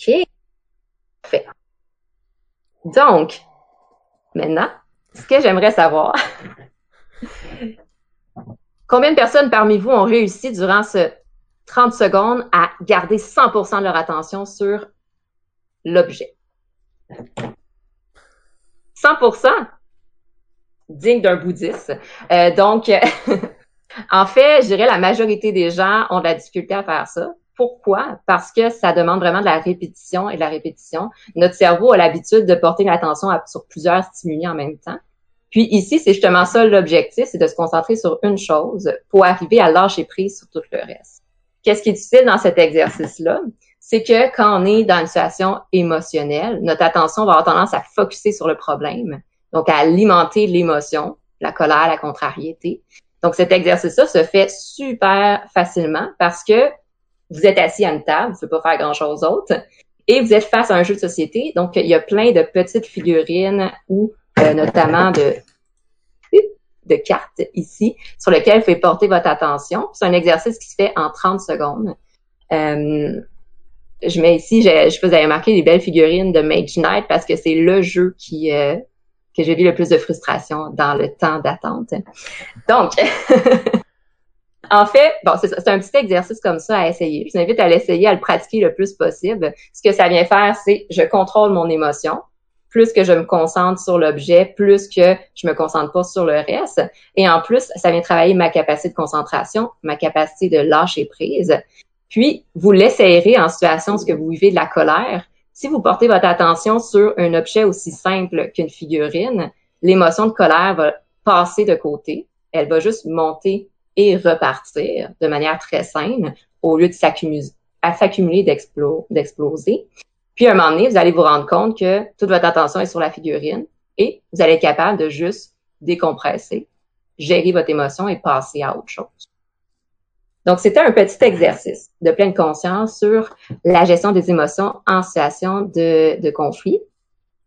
OK. Donc, maintenant, ce que j'aimerais savoir, (laughs) combien de personnes parmi vous ont réussi durant ce 30 secondes à garder 100% de leur attention sur l'objet? 100%? Digne d'un bouddhiste. Euh, donc, (laughs) en fait, je dirais la majorité des gens ont de la difficulté à faire ça. Pourquoi? Parce que ça demande vraiment de la répétition et de la répétition. Notre cerveau a l'habitude de porter l'attention sur plusieurs stimuli en même temps. Puis ici, c'est justement ça l'objectif, c'est de se concentrer sur une chose pour arriver à lâcher prise sur tout le reste. Qu'est-ce qui est difficile dans cet exercice-là? C'est que quand on est dans une situation émotionnelle, notre attention va avoir tendance à focuser sur le problème, donc à alimenter l'émotion, la colère, la contrariété. Donc cet exercice-là se fait super facilement parce que vous êtes assis à une table, vous ne pouvez pas faire grand-chose d'autre, et vous êtes face à un jeu de société. Donc il y a plein de petites figurines ou euh, notamment de de cartes ici sur lequel vous pouvez porter votre attention. C'est un exercice qui se fait en 30 secondes. Euh, je mets ici, je, vous avais marqué des belles figurines de Mage Knight parce que c'est le jeu qui euh, que j'ai vu le plus de frustration dans le temps d'attente. Donc, (laughs) en fait, bon, c'est un petit exercice comme ça à essayer. Je vous invite à l'essayer, à le pratiquer le plus possible. Ce que ça vient faire, c'est je contrôle mon émotion plus que je me concentre sur l'objet, plus que je me concentre pas sur le reste. Et en plus, ça vient travailler ma capacité de concentration, ma capacité de lâcher prise. Puis, vous l'essayerez en situation où vous vivez de la colère. Si vous portez votre attention sur un objet aussi simple qu'une figurine, l'émotion de colère va passer de côté. Elle va juste monter et repartir de manière très saine au lieu de s'accumuler, d'exploser. Puis, à un moment donné, vous allez vous rendre compte que toute votre attention est sur la figurine et vous allez être capable de juste décompresser, gérer votre émotion et passer à autre chose. Donc, c'était un petit exercice de pleine conscience sur la gestion des émotions en situation de, conflit.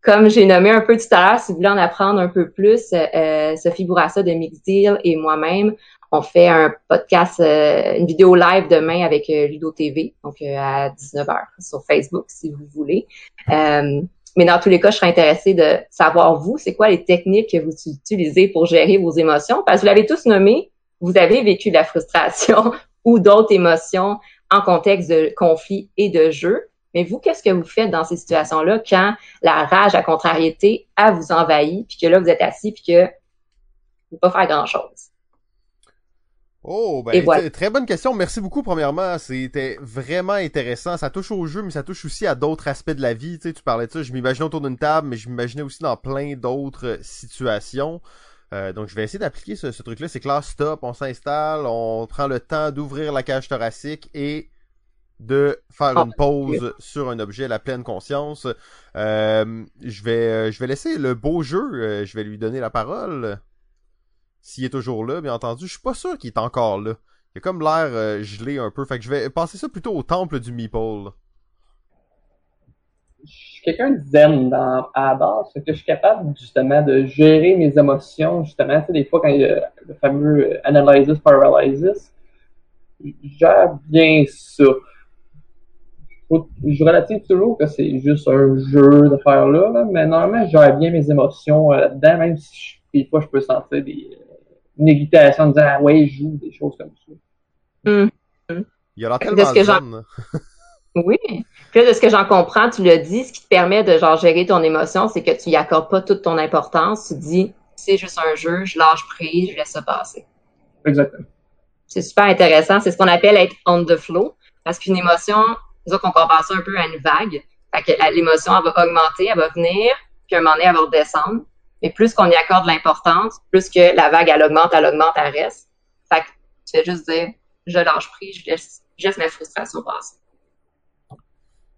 Comme j'ai nommé un peu tout à l'heure, si vous voulez en apprendre un peu plus, euh, Sophie Bourassa de Mixdeal et moi-même, on fait un podcast, euh, une vidéo live demain avec euh, Ludo TV, donc euh, à 19h sur Facebook si vous voulez. mais dans tous les cas, je serais intéressée de savoir vous, c'est quoi les techniques que vous utilisez pour gérer vos émotions, parce que vous l'avez tous nommé, vous avez vécu de la frustration (laughs) ou d'autres émotions en contexte de conflit et de jeu. Mais vous, qu'est-ce que vous faites dans ces situations-là quand la rage, la contrariété, a vous envahi, puis que là, vous êtes assis, puis que vous ne pouvez pas faire grand-chose? Oh, ben, très bonne question. Merci beaucoup, premièrement. C'était vraiment intéressant. Ça touche au jeu, mais ça touche aussi à d'autres aspects de la vie. Tu sais, tu parlais de ça. Je m'imaginais autour d'une table, mais je m'imaginais aussi dans plein d'autres situations. Euh, donc, je vais essayer d'appliquer ce, truc-là. C'est classe stop, on s'installe, on prend le temps d'ouvrir la cage thoracique et de faire une pause sur un objet à la pleine conscience. Euh, je vais je vais laisser le beau jeu, euh, je vais lui donner la parole. S'il est toujours là, bien entendu. Je suis pas sûr qu'il est encore là. Il a comme l'air euh, gelé un peu. Fait que je vais passer ça plutôt au temple du Meeple. Je suis quelqu'un de zen dans, à la base. Que je suis capable justement de gérer mes émotions. Justement, tu sais, des fois quand il y a le fameux euh, analysis paralysis, je gère bien ça. Je relative toujours que c'est juste un jeu de faire là, mais normalement, je gère bien mes émotions euh, là-dedans, même si des fois je peux sentir des, une hésitation en disant ah ouais, je joue des choses comme ça. Hum. Il y a tellement de, (laughs) Oui. Puis de ce que j'en comprends, tu l'as dit, ce qui te permet de genre gérer ton émotion, c'est que tu y accordes pas toute ton importance. Tu dis, c'est juste un jeu, je lâche prise, je laisse ça passer. Exactement. C'est super intéressant. C'est ce qu'on appelle être on the flow. Parce qu'une émotion, disons qu'on compare ça un peu à une vague. Fait que l'émotion, elle va augmenter, elle va venir, puis à un moment donné, elle va redescendre. Mais plus qu'on y accorde l'importance, plus que la vague, elle augmente, elle augmente, elle reste. Fait que tu fais juste dire, je lâche prise, je laisse, je laisse ma frustration passer.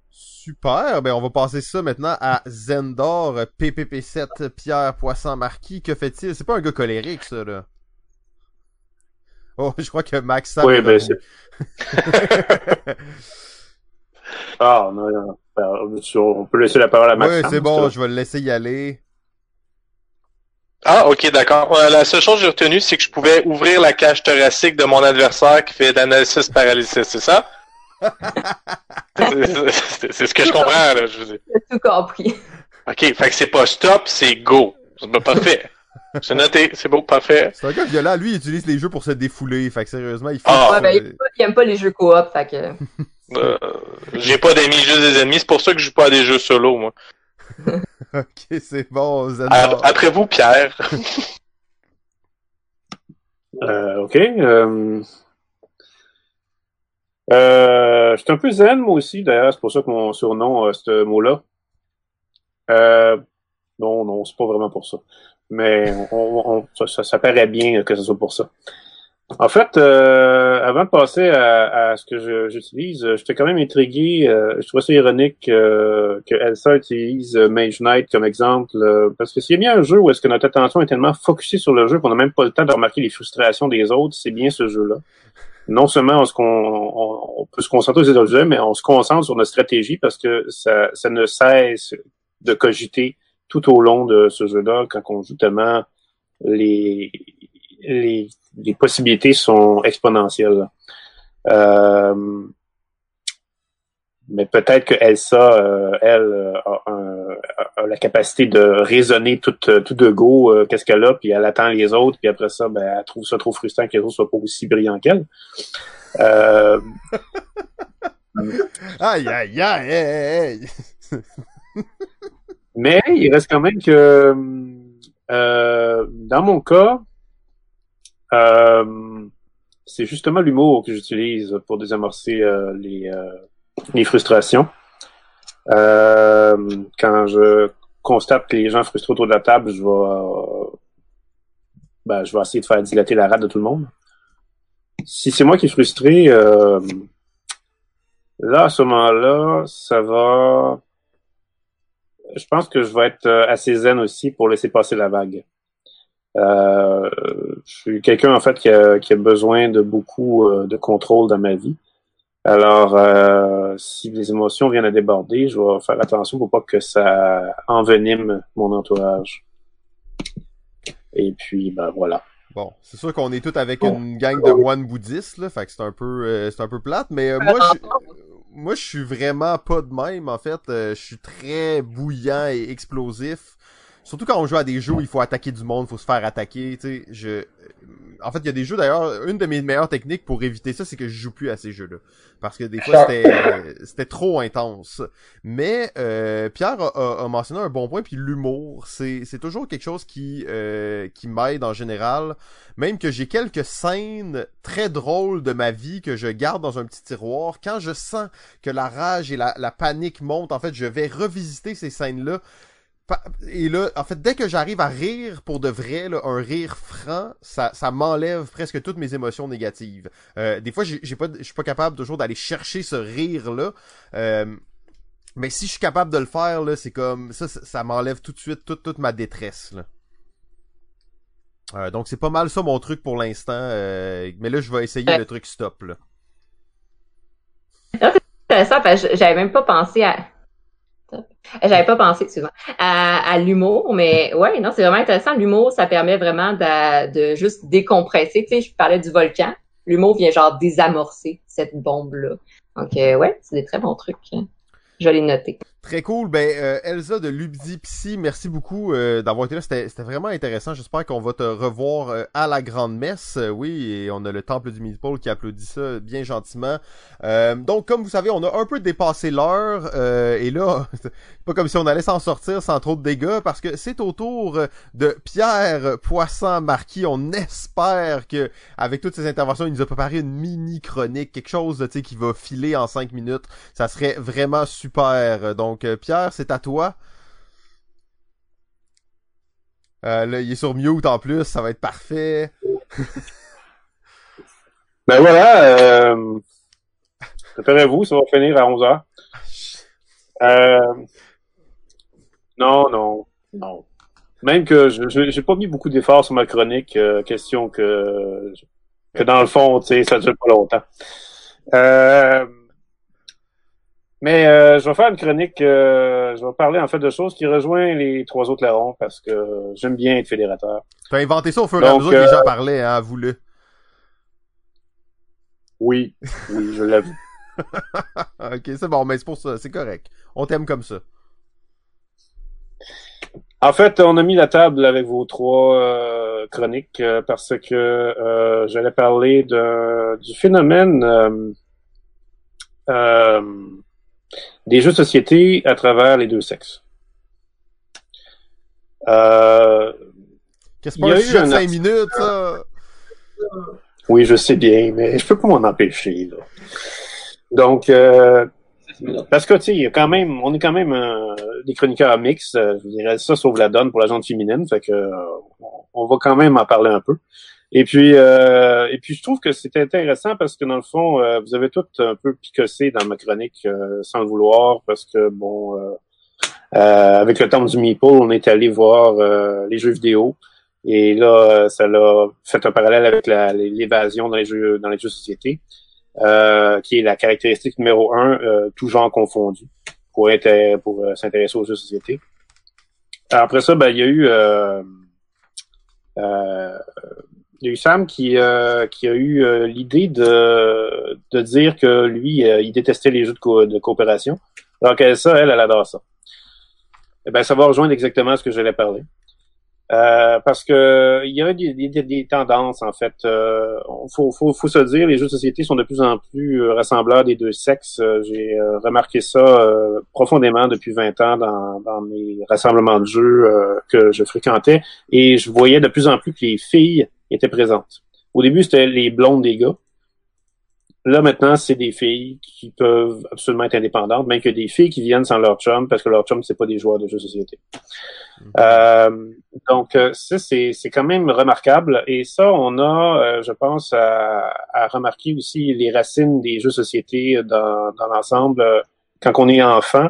Super, ben on va passer ça maintenant à Zendor, PPP7, Pierre Poisson Marquis. Que fait-il? C'est pas un gars colérique, ça, là. Oh, (laughs) je crois que Max Oui, ben c'est... (laughs) ah, non, non. Ben, on peut laisser la parole à Max. Oui, c'est bon, je vais le laisser y aller. Ah, ok, d'accord. Euh, la seule chose que j'ai retenue, c'est que je pouvais ouvrir la cage thoracique de mon adversaire qui fait d'analysis paralysis, c'est ça? (laughs) C'est ce que je comprends, là. Je veux dire. J'ai tout compris. OK, fait que c'est pas stop, c'est go. C'est pas parfait. C'est noté, c'est beau, parfait. C'est un gars violent. Lui, il utilise les jeux pour se défouler. Fait que sérieusement, il faut. Ah. Ouais, ben, il, aime pas, il aime pas les jeux coop, fait que. Euh, j'ai pas d'amis, juste des ennemis. C'est pour ça que je joue pas à des jeux solo, moi. (laughs) ok, c'est bon, Zen. A- Après vous, Pierre. (laughs) Euh, ok. Euh... Euh, je suis un peu zen, moi aussi, d'ailleurs. C'est pour ça que mon surnom, euh, ce mot-là. Euh, non, non, c'est pas vraiment pour ça. Mais on, on- ça, ça, ça paraît bien que ce soit pour ça. En fait, euh, avant de passer à, à ce que j'utilise, euh, j'étais quand même intrigué. euh, je trouvais ça ironique euh, que Elsa utilise euh, Mage Knight comme exemple, euh, parce que s'il y a bien un jeu où est-ce que notre attention est tellement focusée sur le jeu qu'on n'a même pas le temps de remarquer les frustrations des autres, c'est bien ce jeu-là. Non seulement on, se on- peut se concentrer sur les jeux, mais on se concentre sur notre stratégie parce que ça, ça ne cesse de cogiter tout au long de ce jeu-là quand on joue tellement les, les, les possibilités sont exponentielles. Euh, mais peut-être que Elsa, euh, elle, a, la capacité de raisonner tout, euh, tout de go euh, qu'est-ce qu'elle a, puis elle attend les autres, puis après ça, ben, elle trouve ça trop frustrant que les autres soient pas aussi brillants qu'elle. Euh, (laughs) Aïe, aïe, aïe, aïe, (laughs) aïe. Mais il reste quand même que dans mon cas, euh, c'est justement l'humour que j'utilise pour désamorcer euh, les, euh, les frustrations. Quand je constate que les gens frustrés autour de la table, je vais ben, je vais essayer de faire dilater la rate de tout le monde. Si c'est moi qui est frustré, là, à ce moment-là, ça va je pense que je vais être assez zen aussi pour laisser passer la vague. Euh, je suis quelqu'un en fait qui a, qui a besoin de beaucoup euh, de contrôle dans ma vie. Alors, euh, si les émotions viennent à déborder, je vais faire attention pour pas que ça envenime mon entourage. Et puis, ben voilà. Bon, c'est sûr qu'on est tous avec Bon. une gang de moines bouddhistes, là, fait que c'est un peu, euh, c'est un peu plate, mais euh, moi, je, moi, je suis vraiment pas de même, en fait. Euh, je suis très bouillant et explosif. Surtout quand on joue à des jeux où il faut attaquer du monde, faut se faire attaquer, tu sais, je... En fait, il y a des jeux, d'ailleurs, une de mes meilleures techniques pour éviter ça, c'est que je joue plus à ces jeux-là. Parce que des fois, c'était euh, c'était trop intense. Mais euh, Pierre a, a- a mentionné un bon point, puis l'humour, c'est c'est toujours quelque chose qui, euh, qui m'aide en général. Même que j'ai quelques scènes très drôles de ma vie que je garde dans un petit tiroir. Quand je sens que la rage et la, la panique montent, en fait, je vais revisiter ces scènes-là. Et là, en fait, dès que j'arrive à rire pour de vrai, là, un rire franc, ça, ça m'enlève presque toutes mes émotions négatives. Euh, des fois, j'ai pas, je suis pas capable toujours d'aller chercher ce rire-là. Euh, mais si je suis capable de le faire, là, c'est comme ça, ça, ça m'enlève tout de suite toute, toute ma détresse. Là. Euh, donc c'est pas mal ça mon truc pour l'instant. euh, mais là, je vais essayer Ouais. le truc stop. Là. intéressant parce que j'avais même pas pensé à. J'avais pas pensé, excuse-moi, à, l'humour, mais ouais, non, c'est vraiment intéressant. L'humour, ça permet vraiment de, de juste décompresser. Tu sais, je parlais du volcan. L'humour vient genre désamorcer cette bombe-là. Donc, euh, ouais, c'est des très bons trucs. Je les noter. Très cool. Ben, euh, Elsa de Lubdi Psy, merci beaucoup euh, d'avoir été là. C'était vraiment intéressant. J'espère qu'on va te revoir euh, à la grande messe. Euh, oui, et on a le temple du Meatball qui applaudit ça bien gentiment. Euh, donc, comme vous savez, on a un peu dépassé l'heure. euh, et là, c'est (laughs) pas comme si on allait s'en sortir sans trop de dégâts, parce que c'est au tour de Pierre Poisson Marquis. On espère que, avec toutes ces interventions, il nous a préparé une mini chronique, quelque chose tu qui va filer en cinq minutes. Ça serait vraiment super. Donc, euh, Pierre, c'est à toi. Euh, là, il est sur mute en plus, ça va être parfait. (laughs) Ben voilà, euh, préparez-vous, ça va finir à 11 heures. Euh, non, non, non. Même que je j'ai pas mis beaucoup d'efforts sur ma chronique, question que que dans le fond, tu sais, ça dure pas longtemps. Euh, mais euh, je vais faire une chronique, euh, je vais parler en fait de choses qui rejoignent les trois autres larrons parce que j'aime bien être fédérateur. T'as inventé ça au fur et à mesure que les euh, gens parlaient, hein, vous-le. Oui, oui, je l'avoue. (laughs) ok, c'est bon, mais c'est pour ça, c'est correct. On t'aime comme ça. En fait, on a mis la table avec vos trois euh, chroniques euh, parce que euh, j'allais parler de, du phénomène euh, euh, des jeux de société à travers les deux sexes. Euh, Qu'est-ce pas un eu sujet de un 5 article- minutes, ça? oui, je sais bien, mais je peux pas m'en empêcher. Là. Donc, euh, Parce que, tu sais, quand même, on est quand même euh, des chroniqueurs mix. euh, je dirais ça sauve la donne pour la gente féminine. Fait que, on va quand même en parler un peu. Et puis, euh, et puis, je trouve que c'est intéressant parce que dans le fond, euh, vous avez tout un peu picossé dans ma chronique euh, sans le vouloir parce que bon, euh, euh, avec le temps du Meeple, on est allé voir euh, les jeux vidéo. Et là, ça l'a fait un parallèle avec l'évasion dans les jeux dans les jeux de société qui est la caractéristique numéro un, tout genre confondu, pour, pour s'intéresser aux jeux de société. Après ça, ben, il y a eu il y a eu Sam qui, euh, qui a eu euh, l'idée de, de dire que lui, euh, il détestait les jeux de, co- de coopération. Alors qu'elle, ça, elle, elle adore ça. Eh ben, ça va rejoindre exactement ce que j'allais parler. Euh, parce que il y a des, des, des tendances en fait. Faut, faut, faut se dire, les jeux de société sont de plus en plus rassembleurs des deux sexes. J'ai remarqué ça profondément depuis 20 ans dans, dans mes rassemblements de jeux que je fréquentais, et je voyais de plus en plus que les filles étaient présentes. Au début, c'était les blondes des gars. Là, maintenant, c'est des filles qui peuvent absolument être indépendantes, même que des filles qui viennent sans leur chum, parce que leur chum, c'est pas des joueurs de jeux de société. Euh, donc, euh, ça, c'est, c'est quand même remarquable. Et ça, on a, euh, je pense, à, à remarquer aussi les racines des jeux de société dans, dans l'ensemble. Quand on est enfant,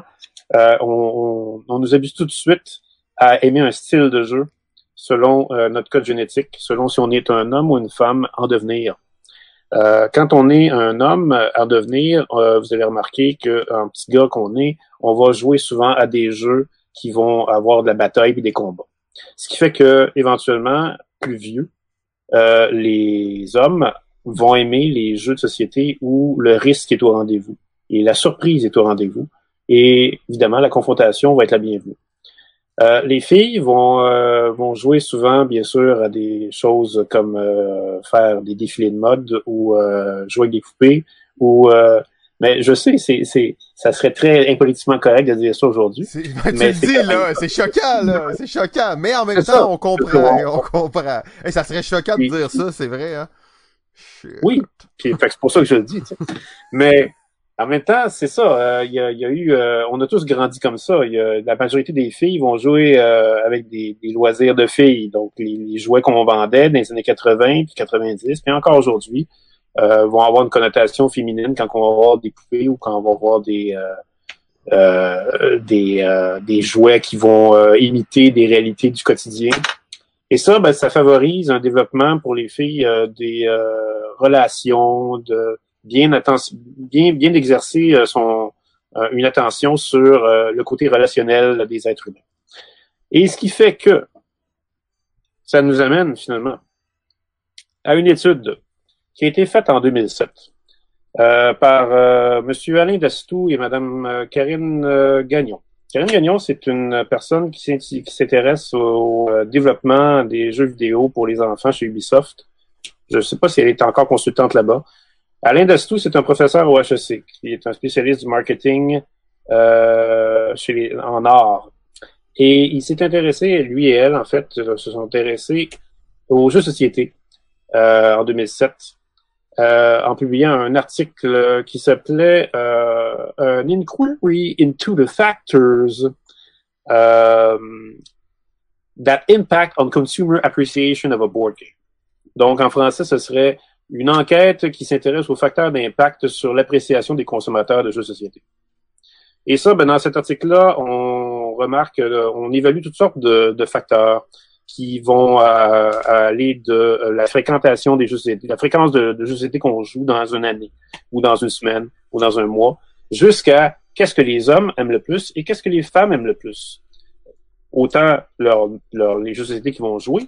euh, on, on, on nous habitue tout de suite à aimer un style de jeu selon euh, notre code génétique, selon si on est un homme ou une femme en devenir. Euh, quand on est un homme en devenir, euh, vous allez remarquer qu'un petit gars qu'on est, on va jouer souvent à des jeux qui vont avoir de la bataille et des combats. Ce qui fait que éventuellement, plus vieux, euh, les hommes vont aimer les jeux de société où le risque est au rendez-vous et la surprise est au rendez-vous. Et évidemment, la confrontation va être la bienvenue. Euh, les filles vont euh, vont jouer souvent, bien sûr, à des choses comme euh, faire des défilés de mode ou euh, jouer avec des poupées ou euh, mais je sais, c'est c'est ça serait très impolitiquement correct de dire ça aujourd'hui. C'est- ben, tu le dis, là, c'est choquant, là, c'est choquant. Mais en même temps, ça. on comprend, on comprend. Hey, ça serait choquant de dire ça, c'est vrai, hein? Shit. Oui. Puis, fait que c'est pour ça que je le dis. tu sais. Mais en même temps, c'est ça. euh, Il y, a, eu, euh, on a tous grandi comme ça. La majorité des filles vont jouer euh, avec des, loisirs de filles, donc les, les jouets qu'on vendait dans les années 80 puis 90, puis encore aujourd'hui, vont avoir une connotation féminine quand on va voir des poupées ou quand on va voir des des, des jouets qui vont imiter des réalités du quotidien. Et ça, ben, ça favorise un développement pour les filles des relations, de bien bien bien d'exercer euh, son euh, une attention sur euh, le côté relationnel des êtres humains. Et ce qui fait que ça nous amène finalement à une étude qui a été faite en 2007 euh, par Monsieur Alain Dastou et euh, Karine Gagnon. Karine Gagnon, c'est une personne qui s'int- qui s'intéresse au développement des jeux vidéo pour les enfants chez Ubisoft. Je ne sais pas si elle est encore consultante là-bas. Alain Dastou, c'est un professeur au HEC, qui est un spécialiste du marketing euh, chez les, en art. Et il s'est intéressé, lui et elle, en fait, euh, se sont intéressés aux jeux de société euh, en 2007, euh, en publiant un article qui s'appelait euh, An Inquiry into the Factors um, that Impact on Consumer Appreciation of a Board Game. Donc, en français, ce serait une enquête qui s'intéresse aux facteurs d'impact sur l'appréciation des consommateurs de jeux de société. Et ça, ben, dans cet article-là, on remarque, euh, on évalue toutes sortes de, facteurs qui vont aller de euh, la fréquentation des jeux de société, la fréquence de, jeux de société qu'on joue dans une année, ou dans une semaine, ou dans un mois, jusqu'à qu'est-ce que les hommes aiment le plus et qu'est-ce que les femmes aiment le plus. Autant les jeux de société qu'ils vont jouer,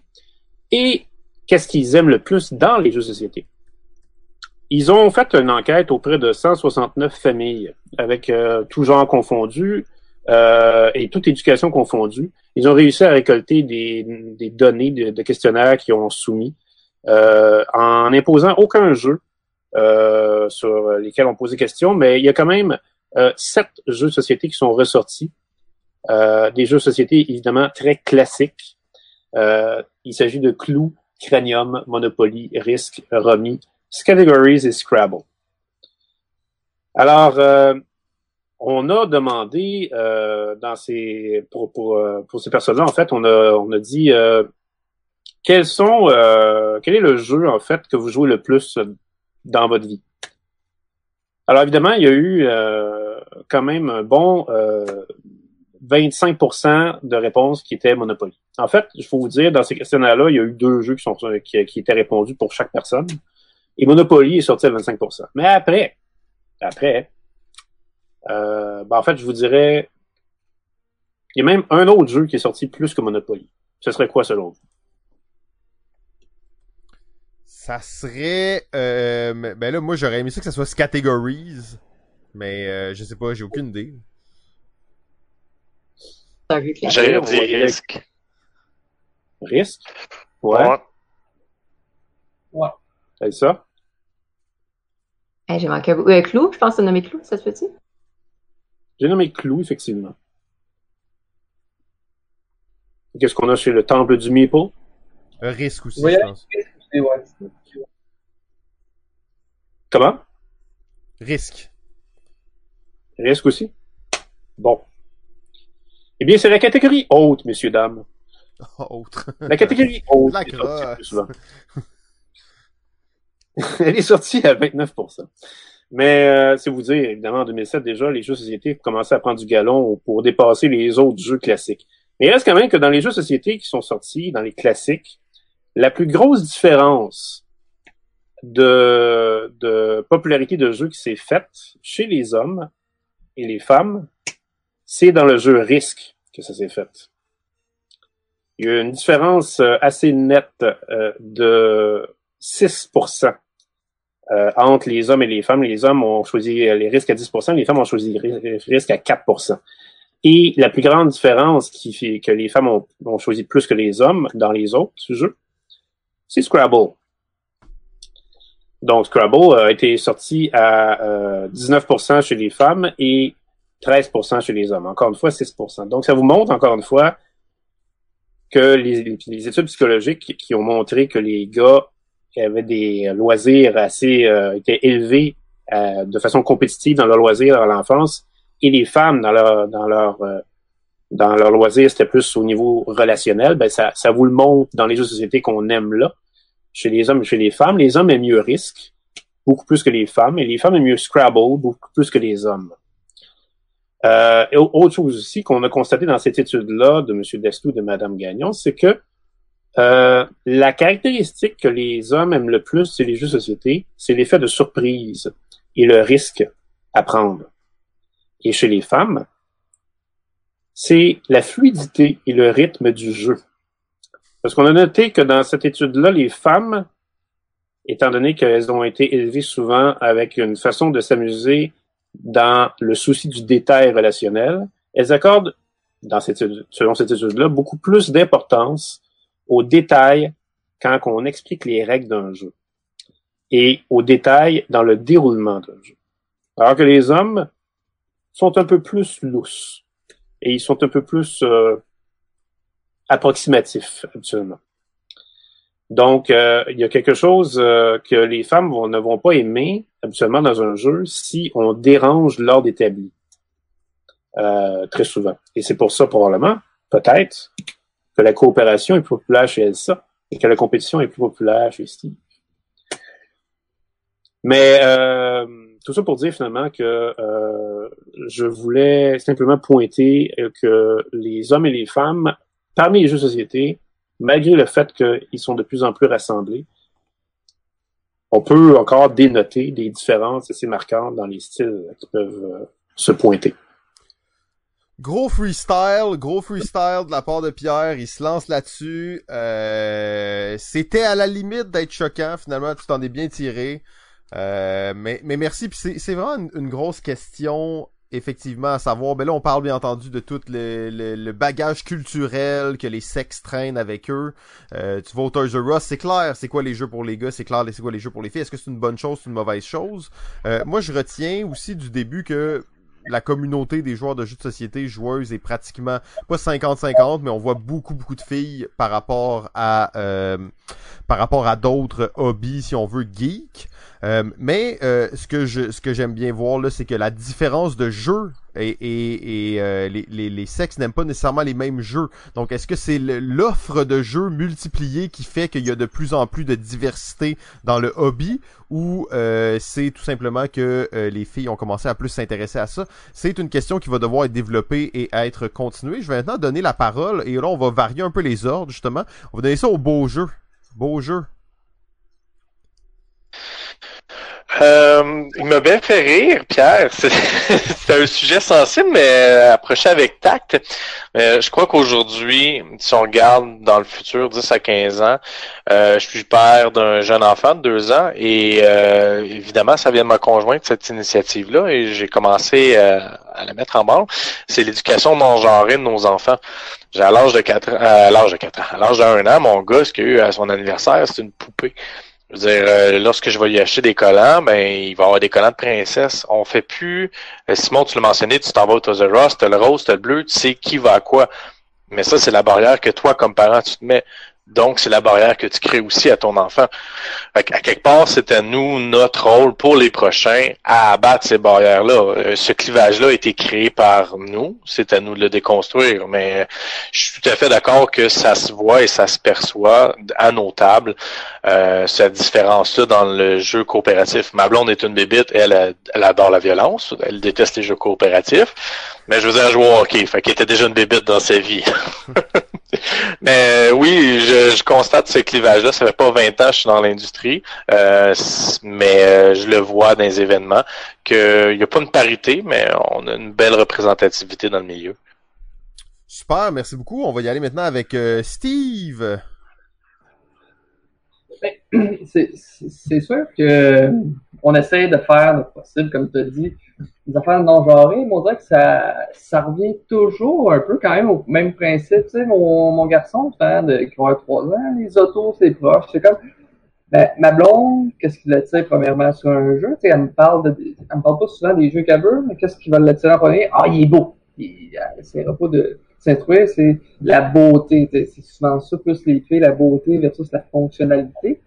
et qu'est-ce qu'ils aiment le plus dans les jeux de société. ils ont fait une enquête auprès de 169 familles, avec euh, tout genre confondu euh, et toute éducation confondue. Ils ont réussi à récolter des, données de, questionnaires qu'ils ont soumis euh, en imposant aucun jeu sur lesquels on posait des questions, mais il y a quand même sept jeux de société qui sont ressortis. Des jeux de société évidemment très classiques. Il s'agit de Clou, Cranium, Monopoly, Risk, Rummy, Categories et Scrabble. Alors, euh, on a demandé euh, dans ces euh, pour ces personnes-là, en fait, on a dit quel est le jeu en fait que vous jouez le plus dans votre vie? Alors évidemment, il y a eu quand même un bon 25% de réponses qui étaient Monopoly. En fait, il faut vous dire, dans ces questionnaires-là, il y a eu deux jeux qui sont qui, qui étaient répondus pour chaque personne. Et Monopoly est sorti à 25%. Mais après, après, euh, ben en fait, je vous dirais, il y a même un autre jeu qui est sorti plus que Monopoly. Ce serait quoi selon vous? Ça serait... Euh, ben là, moi, j'aurais aimé ça que ça soit Categories. Mais euh, je sais pas, j'ai aucune idée. C'est un jeu classique. J'allais dire risque. Risque? Ouais, Ouais. c'est ça? Hey, j'ai manqué. Euh, Clou, je pense que c'est nommé Clou, ça se fait-tu? J'ai nommé Clou, effectivement. Qu'est-ce qu'on a chez le Temple du Meeple? Un risque aussi, Oui, je pense. Ouais. Comment? Risque. Risque aussi? Bon. Eh bien, c'est la catégorie haute, messieurs, dames. (laughs) Autre. La catégorie (laughs) haute La est sortie crosse. plus souvent. (laughs) Elle est sortie à 29%. Mais euh, c'est vous dire, évidemment, en 2007, déjà, les jeux de société commençaient à prendre du galon pour dépasser les autres jeux classiques. Mais il reste quand même que dans les jeux de société qui sont sortis, dans les classiques, la plus grosse différence de, de popularité de jeu qui s'est faite chez les hommes et les femmes, c'est dans le jeu Risk que ça s'est fait. Il y a une différence euh, assez nette euh, de 6% euh, entre les hommes et les femmes. Les hommes ont choisi les risques à 10%, les femmes ont choisi les ri- risques à 4%. Et la plus grande différence qui fait que les femmes ont, choisi plus que les hommes dans les autres jeux, c'est Scrabble. Donc Scrabble a été sorti à euh, 19% chez les femmes et 13% chez les hommes. Encore une fois, 6%. Donc ça vous montre encore une fois que les, études psychologiques qui, ont montré que les gars avaient des loisirs assez euh, étaient élevés euh, de façon compétitive dans leurs loisirs dans l'enfance et les femmes dans leur dans leur euh, dans leur loisir c'était plus au niveau relationnel ben ça ça vous le montre dans les jeux de société qu'on aime là chez les hommes et chez les femmes les hommes aiment mieux Risk beaucoup plus que les femmes et les femmes aiment mieux Scrabble beaucoup plus que les hommes euh, et au- autre chose aussi qu'on a constaté dans cette étude-là de M. Destou et de Mme Gagnon, c'est que euh, la caractéristique que les hommes aiment le plus chez les jeux de société, c'est l'effet de surprise et le risque à prendre. Et chez les femmes, c'est la fluidité et le rythme du jeu. Parce qu'on a noté que dans cette étude-là, les femmes, étant donné qu'elles ont été élevées souvent avec une façon de s'amuser dans le souci du détail relationnel, elles accordent, dans cette, selon cette étude-là, beaucoup plus d'importance aux détails quand on explique les règles d'un jeu et aux détails dans le déroulement d'un jeu. Alors que les hommes sont un peu plus lousses et ils sont un peu plus euh, approximatifs habituellement. Donc, euh, il y a quelque chose euh, que les femmes ne vont pas aimer habituellement dans un jeu si on dérange l'ordre établi. Euh, très souvent. Et c'est pour ça, probablement, peut-être, que la coopération est plus populaire chez Elsa et que la compétition est plus populaire chez Steve. Mais tout ça pour dire finalement que je voulais simplement pointer que les hommes et les femmes, parmi les jeux de société, malgré le fait qu'ils sont de plus en plus rassemblés, on peut encore dénoter des différences assez marquantes dans les styles qui peuvent euh, se pointer. Gros freestyle, gros freestyle de la part de Pierre, il se lance là-dessus. Euh, C'était à la limite d'être choquant, finalement tu t'en es bien tiré. Euh, mais, merci. C'est, vraiment une grosse question effectivement à savoir, ben là on parle bien entendu de tout le, le, le bagage culturel que les sexes traînent avec eux. Euh, tu vas au Toys R Us, c'est clair, c'est quoi les jeux pour les gars, c'est clair, c'est quoi les jeux pour les filles. Est-ce que c'est une bonne chose, c'est une mauvaise chose? Euh, Moi je retiens aussi du début que la communauté des joueurs de jeux de société joueuses est pratiquement pas 50-50, mais on voit beaucoup beaucoup de filles par rapport à euh, par rapport à d'autres hobbies si on veut geek. Euh, mais euh, ce que je ce que j'aime bien voir là, c'est que la différence de jeu et, et, et euh, les, les, les sexes n'aiment pas nécessairement les mêmes jeux. Donc est-ce que c'est l'offre de jeux multipliée qui fait qu'il y a de plus en plus de diversité dans le hobby? Ou euh, c'est tout simplement que euh, les filles ont commencé à plus s'intéresser à ça? C'est une question qui va devoir être développée et être continuée. Je vais maintenant donner la parole et là on va varier un peu les ordres justement. On va donner ça au beau jeu. Beau jeu. Euh, il m'a bien fait rire, Pierre. (laughs) C'est un sujet sensible, mais euh, approché avec tact. Mais je crois qu'aujourd'hui, si on regarde dans le futur, 10 à 15 ans, euh, je suis père d'un jeune enfant de 2 ans et euh, évidemment, ça vient de ma conjointe, cette initiative-là, et j'ai commencé euh, à la mettre en branle. C'est l'éducation non genrée de nos enfants. J'ai à l'âge de 4 ans, à l'âge de 4 ans, à l'âge d'un an, mon gars, ce qu'il a eu à son anniversaire, c'est une poupée. Je veux dire, euh, lorsque je vais lui acheter des collants, ben il va avoir des collants de princesse. On fait plus. euh, Simon, tu l'as mentionné, tu t'en vas au Toys R Us, t'as le rose, t'as le bleu, tu sais qui va à quoi. Mais ça, c'est la barrière que toi, comme parent, tu te mets. Donc, c'est la barrière que tu crées aussi à ton enfant. Fait qu'à quelque part, c'est à nous, notre rôle pour les prochains, à abattre ces barrières-là. Euh, Ce clivage-là a été créé par nous. C'est à nous de le déconstruire. Mais je suis tout à fait d'accord que ça se voit et ça se perçoit à nos tables, euh, cette différence-là dans le jeu coopératif. Ma blonde est une bébite, elle, elle adore la violence, elle déteste les jeux coopératifs. Mais je veux dire, elle joue au hockey, fait qu'elle était déjà une bébite dans sa vie. (laughs) (laughs) mais euh, oui, je, je constate ce clivage-là. Ça fait pas 20 ans que je suis dans l'industrie, euh, mais euh, je le vois dans les événements qu'il n'y a pas une parité, mais on a une belle représentativité dans le milieu. Super, merci beaucoup. On va y aller maintenant avec euh, Steve. (clears throat) c'est- c'est sûr que on essaie de faire le possible, comme tu as dit, des affaires non genrées, mais on dirait que ça, ça revient toujours un peu quand même au même principe. Tu sais, mon, mon garçon, fan de, qui va avoir 3 ans, les autos, c'est proche. C'est comme, ben, ma blonde, qu'est-ce qui l'attire premièrement sur un jeu? Tu sais, elle me parle de, elle me parle pas souvent des jeux qu'elle veut, mais qu'est-ce qui va l'attirer en premier? Ah, il est beau! Il, elle essaiera pas de s'instruire, c'est la beauté. C'est souvent ça, plus les filles, la beauté versus la fonctionnalité.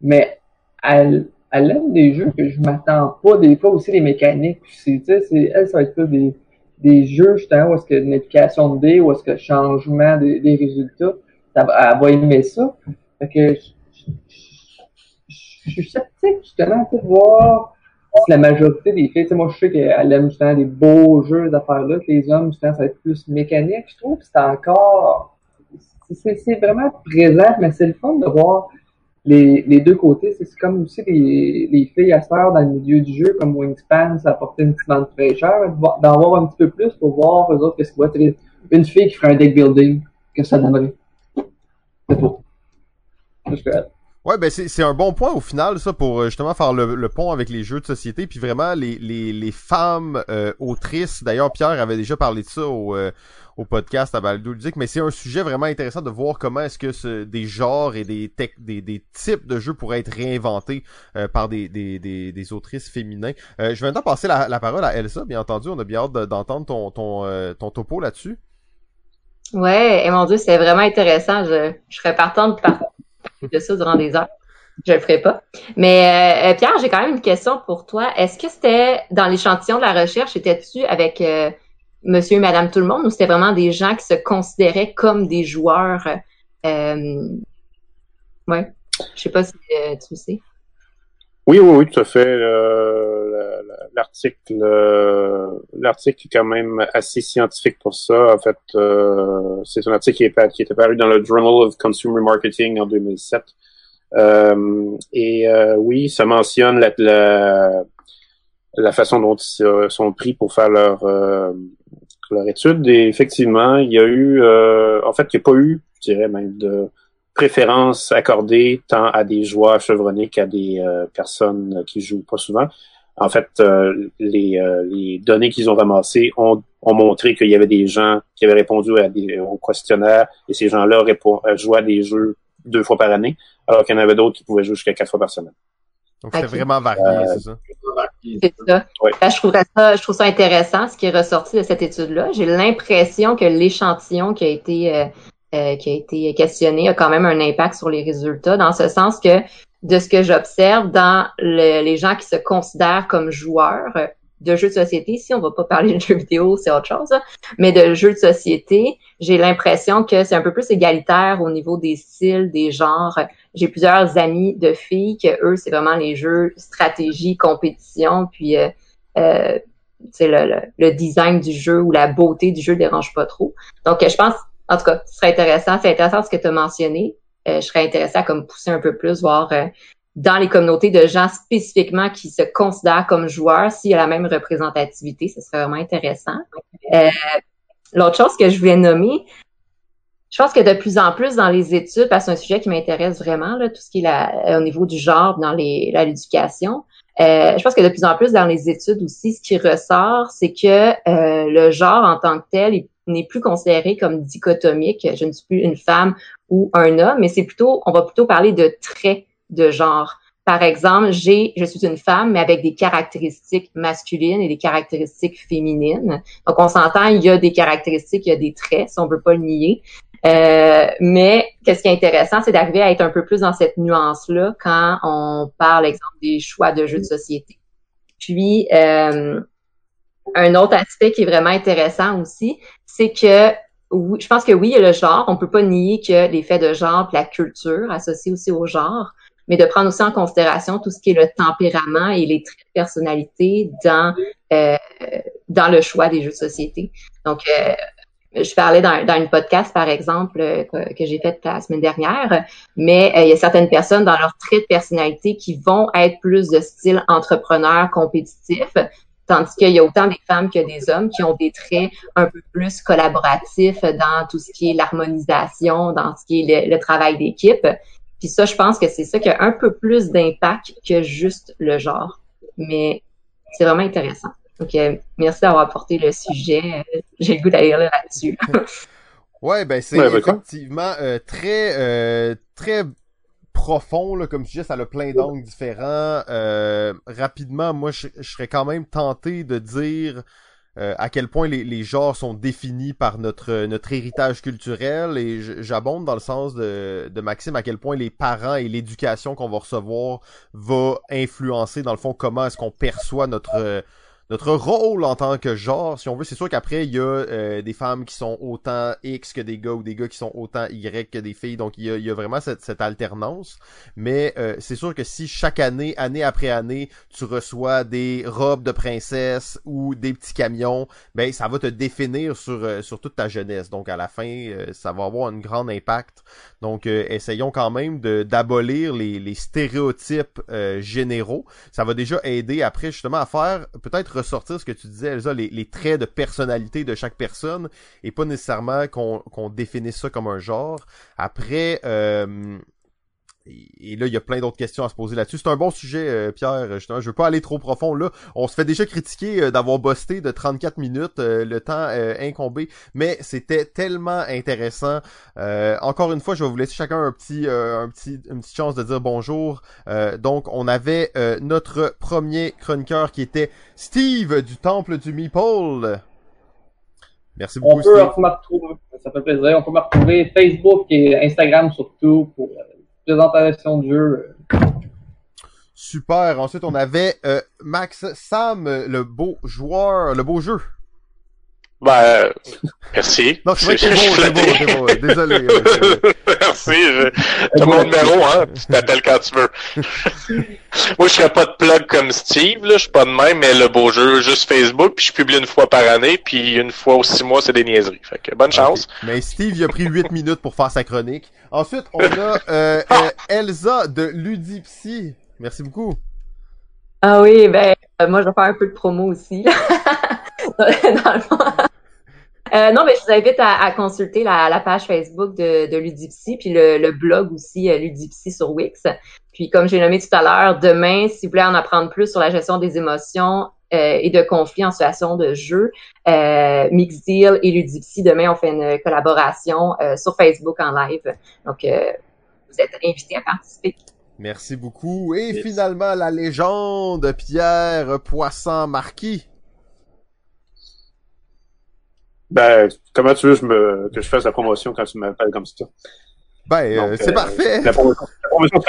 Mais elle, elle aime des jeux que je m'attends pas, des fois aussi les mécaniques. C'est, elle, ça va être des, des jeux, justement, où est-ce a une de dés, où est-ce que le changement des, résultats, elle va aimer ça. Fait que, je, je- suis sceptique, justement, pour voir si la majorité des filles, tu sais, moi, je sais qu'elle aime, justement, des beaux jeux d'affaires-là, que les hommes, justement, ça va être plus mécanique, je trouve, que c'est encore, c'est vraiment présent, mais c'est le fun de voir les, deux côtés. C'est comme aussi les, les filles à dans le milieu du jeu, comme Wingspan, ça apportait une petite de fraîcheur, d'en voir un petit peu plus pour voir eux autres qu'est-ce qu'ils voient. Une fille qui ferait un deck building, que ça donnerait? C'est tout. Ouais, ben c'est un bon point au final, ça, pour euh, justement faire le, le pont avec les jeux de société, puis vraiment les, les, les femmes euh, autrices. D'ailleurs, Pierre avait déjà parlé de ça au, euh, au podcast à Ludique, mais c'est un sujet vraiment intéressant de voir comment est-ce que ce, des genres et des, tec- des, des types de jeux pourraient être réinventés euh, par des, des, des, des autrices féminins. Euh, je vais maintenant passer la, la parole à Elsa, bien entendu. On a bien hâte de- d'entendre ton, ton, euh, ton topo là-dessus. Ouais, et mon Dieu, c'est vraiment intéressant. Je, je serais partante de de ça durant des heures. Je le ferai pas. Mais euh, Pierre, j'ai quand même une question pour toi. Est-ce que c'était dans l'échantillon de la recherche, étais-tu avec euh, Monsieur Madame tout le monde ou c'était vraiment des gens qui se considéraient comme des joueurs euh, Ouais. Je sais pas si euh, tu le sais. Oui, oui, oui, tout à fait. Euh, la- la- L'article, euh, l'article est quand même assez scientifique pour ça. En fait, c'est un article qui, est, qui paru dans le Journal of Consumer Marketing en 2007. Euh, et oui, ça mentionne la, la, la façon dont ils euh, sont pris pour faire leur euh, leur étude. Et effectivement, il y a eu, euh, en fait, il n'y a pas eu, je dirais même de préférence accordée tant à des joueurs chevronnés qu'à des euh, personnes qui jouent pas souvent. En fait, euh, les, euh, les données qu'ils ont ramassées ont, ont montré qu'il y avait des gens qui avaient répondu à des, aux questionnaires et ces gens-là jouaient à des jeux deux fois par année, alors qu'il y en avait d'autres qui pouvaient jouer jusqu'à quatre fois par semaine. Donc c'est vraiment varié, c'est ça? C'est ça. Ben, je, trouve ça. je trouve ça intéressant, ce qui est ressorti de cette étude-là. J'ai l'impression que l'échantillon qui a été euh, qui a été questionné a quand même un impact sur les résultats, dans ce sens que de ce que j'observe dans les gens qui se considèrent comme joueurs de jeux de société, si on va pas parler (laughs) de jeux vidéo, c'est autre chose, mais de jeux de société, j'ai l'impression que c'est un peu plus égalitaire au niveau des styles, des genres. J'ai plusieurs amis de filles que eux, c'est vraiment les jeux stratégie, compétition, puis euh, euh, le, le, le, design du jeu ou la beauté du jeu dérange pas trop. Donc, je pense en tout cas, ce serait intéressant. C'est intéressant ce que tu as mentionné. Euh, je serais intéressé à comme pousser un peu plus, voir euh, dans les communautés de gens spécifiquement qui se considèrent comme joueurs, s'il y a la même représentativité, ce serait vraiment intéressant. Euh, l'autre chose que je voulais nommer, je pense que de plus en plus dans les études, parce que c'est un sujet qui m'intéresse vraiment, là, tout ce qui est la, au niveau du genre dans l'éducation, euh, je pense que de plus en plus dans les études aussi, ce qui ressort, c'est que euh, le genre en tant que tel n'est plus considéré comme dichotomique. Je ne suis plus une femme ou un homme, mais c'est plutôt, on va plutôt parler de traits de genre. Par exemple, j'ai, je suis une femme, mais avec des caractéristiques masculines et des caractéristiques féminines. Donc, on s'entend, il y a des caractéristiques, il y a des traits, si on veut pas le nier. Euh, mais qu'est-ce qui est intéressant, c'est d'arriver à être un peu plus dans cette nuance-là quand on parle, exemple, des choix de jeux de société. Puis, euh, un autre aspect qui est vraiment intéressant aussi, c'est que je pense que oui, il y a le genre. On peut pas nier que l'effet de genre, la culture associée aussi au genre, mais de prendre aussi en considération tout ce qui est le tempérament et les traits de personnalité dans euh, dans le choix des jeux de société. Donc, euh, je parlais dans, dans une podcast, par exemple, euh, que, j'ai fait la semaine dernière, mais euh, il y a certaines personnes dans leur trait de personnalité qui vont être plus de style entrepreneur compétitif, tandis qu'il y a autant des femmes que des hommes qui ont des traits un peu plus collaboratifs dans tout ce qui est l'harmonisation, dans ce qui est le travail d'équipe. Puis ça, je pense que c'est ça qui a un peu plus d'impact que juste le genre. Mais c'est vraiment intéressant. Donc, euh, merci d'avoir apporté le sujet. J'ai le goût d'aller là-dessus. (laughs) ouais, ben c'est effectivement euh, très euh, très profond là, comme sujet. Ça a plein d'angles différents. rapidement, moi, je, serais quand même tenté de dire à quel point les, genres sont définis par notre notre héritage culturel. Et j'abonde dans le sens de, de Maxime à quel point les parents et l'éducation qu'on va recevoir va influencer dans le fond comment est-ce qu'on perçoit notre notre rôle en tant que genre, si on veut, c'est sûr qu'après, il y a euh, des femmes qui sont autant X que des gars ou des gars qui sont autant Y que des filles. Donc, il y a, vraiment cette, cette alternance. Mais euh, c'est sûr que si chaque année, année après année, tu reçois des robes de princesse ou des petits camions, ben ça va te définir sur, euh, sur toute ta jeunesse. Donc, à la fin, ça va avoir un grand impact. Donc, essayons quand même d'abolir les, les stéréotypes généraux. Ça va déjà aider après, justement, à faire peut-être ressortir ce que tu disais, les, traits de personnalité de chaque personne et pas nécessairement qu'on qu'on définisse ça comme un genre. Après, euh, et là, il y a plein d'autres questions à se poser là-dessus. C'est un bon sujet, euh, Pierre. Justement, je veux pas aller trop profond là. On se fait déjà critiquer euh, d'avoir busté de 34 minutes, euh, le temps incombé, mais c'était tellement intéressant. encore une fois, je vais vous laisser chacun un petit, un petit, une petite chance de dire bonjour. donc, on avait notre premier chroniqueur qui était Steve du Temple du Meeple. Merci beaucoup. On peut me retrouver, ça fait plaisir. On peut me retrouver Facebook et Instagram surtout pour présentation de jeu. Super. Ensuite, on avait euh, Max Sam, le beau joueur, le beau jeu. Ben, merci. Non, c'est vrai que (laughs) c'est beau, c'est beau, c'est beau. Désolé. (laughs) merci. Je... (laughs) T'as mon numéro, hein. Tu t'appelles quand tu veux. (laughs) Moi, je ferais pas de plug comme Steve, là. Je suis pas de même, mais le beau jeu, juste Facebook, puis je publie une fois par année, puis une fois ou six mois, c'est des niaiseries. Fait que bonne chance. Mais Steve, il a pris huit minutes pour faire sa chronique. Ensuite, on a euh, euh, Elsa de Ludipsy. Merci beaucoup. Ah oui, ben, moi, je vais faire un peu de promo aussi. (laughs) dans le fond. Euh, non, mais je vous invite à, consulter la, page Facebook de, de Ludipsy, puis le, blog aussi euh, Ludipsy sur Wix. Puis comme j'ai nommé tout à l'heure, demain, si vous voulez en apprendre plus sur la gestion des émotions euh, et de conflits en situation de jeu, euh, Mixdeal et Ludipsy, demain, on fait une collaboration euh, sur Facebook en live. Donc, vous êtes invités à participer. Merci beaucoup. Et finalement, la légende Pierre Poisson Ben, comment tu veux je me, que je fasse la promotion quand tu m'appelles comme ça? Ben, euh, c'est euh, parfait. La promotion, la promotion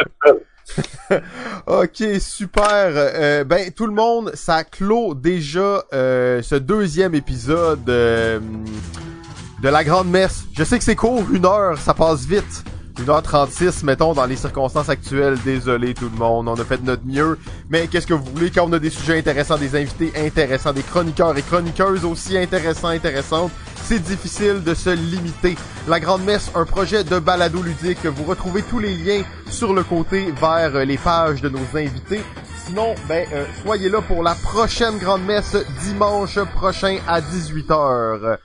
(laughs) ok, super. Euh, ben, tout le monde, ça clôt déjà ce deuxième épisode de la Grande Messe. Je sais que c'est court, une heure, ça passe vite. 1h36, mettons, dans les circonstances actuelles. Désolé tout le monde, on a fait de notre mieux. Mais qu'est-ce que vous voulez quand on a des sujets intéressants, des invités intéressants, des chroniqueurs et chroniqueuses aussi intéressants, intéressantes, c'est difficile de se limiter. La Grande Messe, un projet de balado ludique. Vous retrouvez tous les liens sur le côté vers les pages de nos invités. Sinon, ben, euh, soyez là pour la prochaine Grande Messe dimanche prochain à 18h.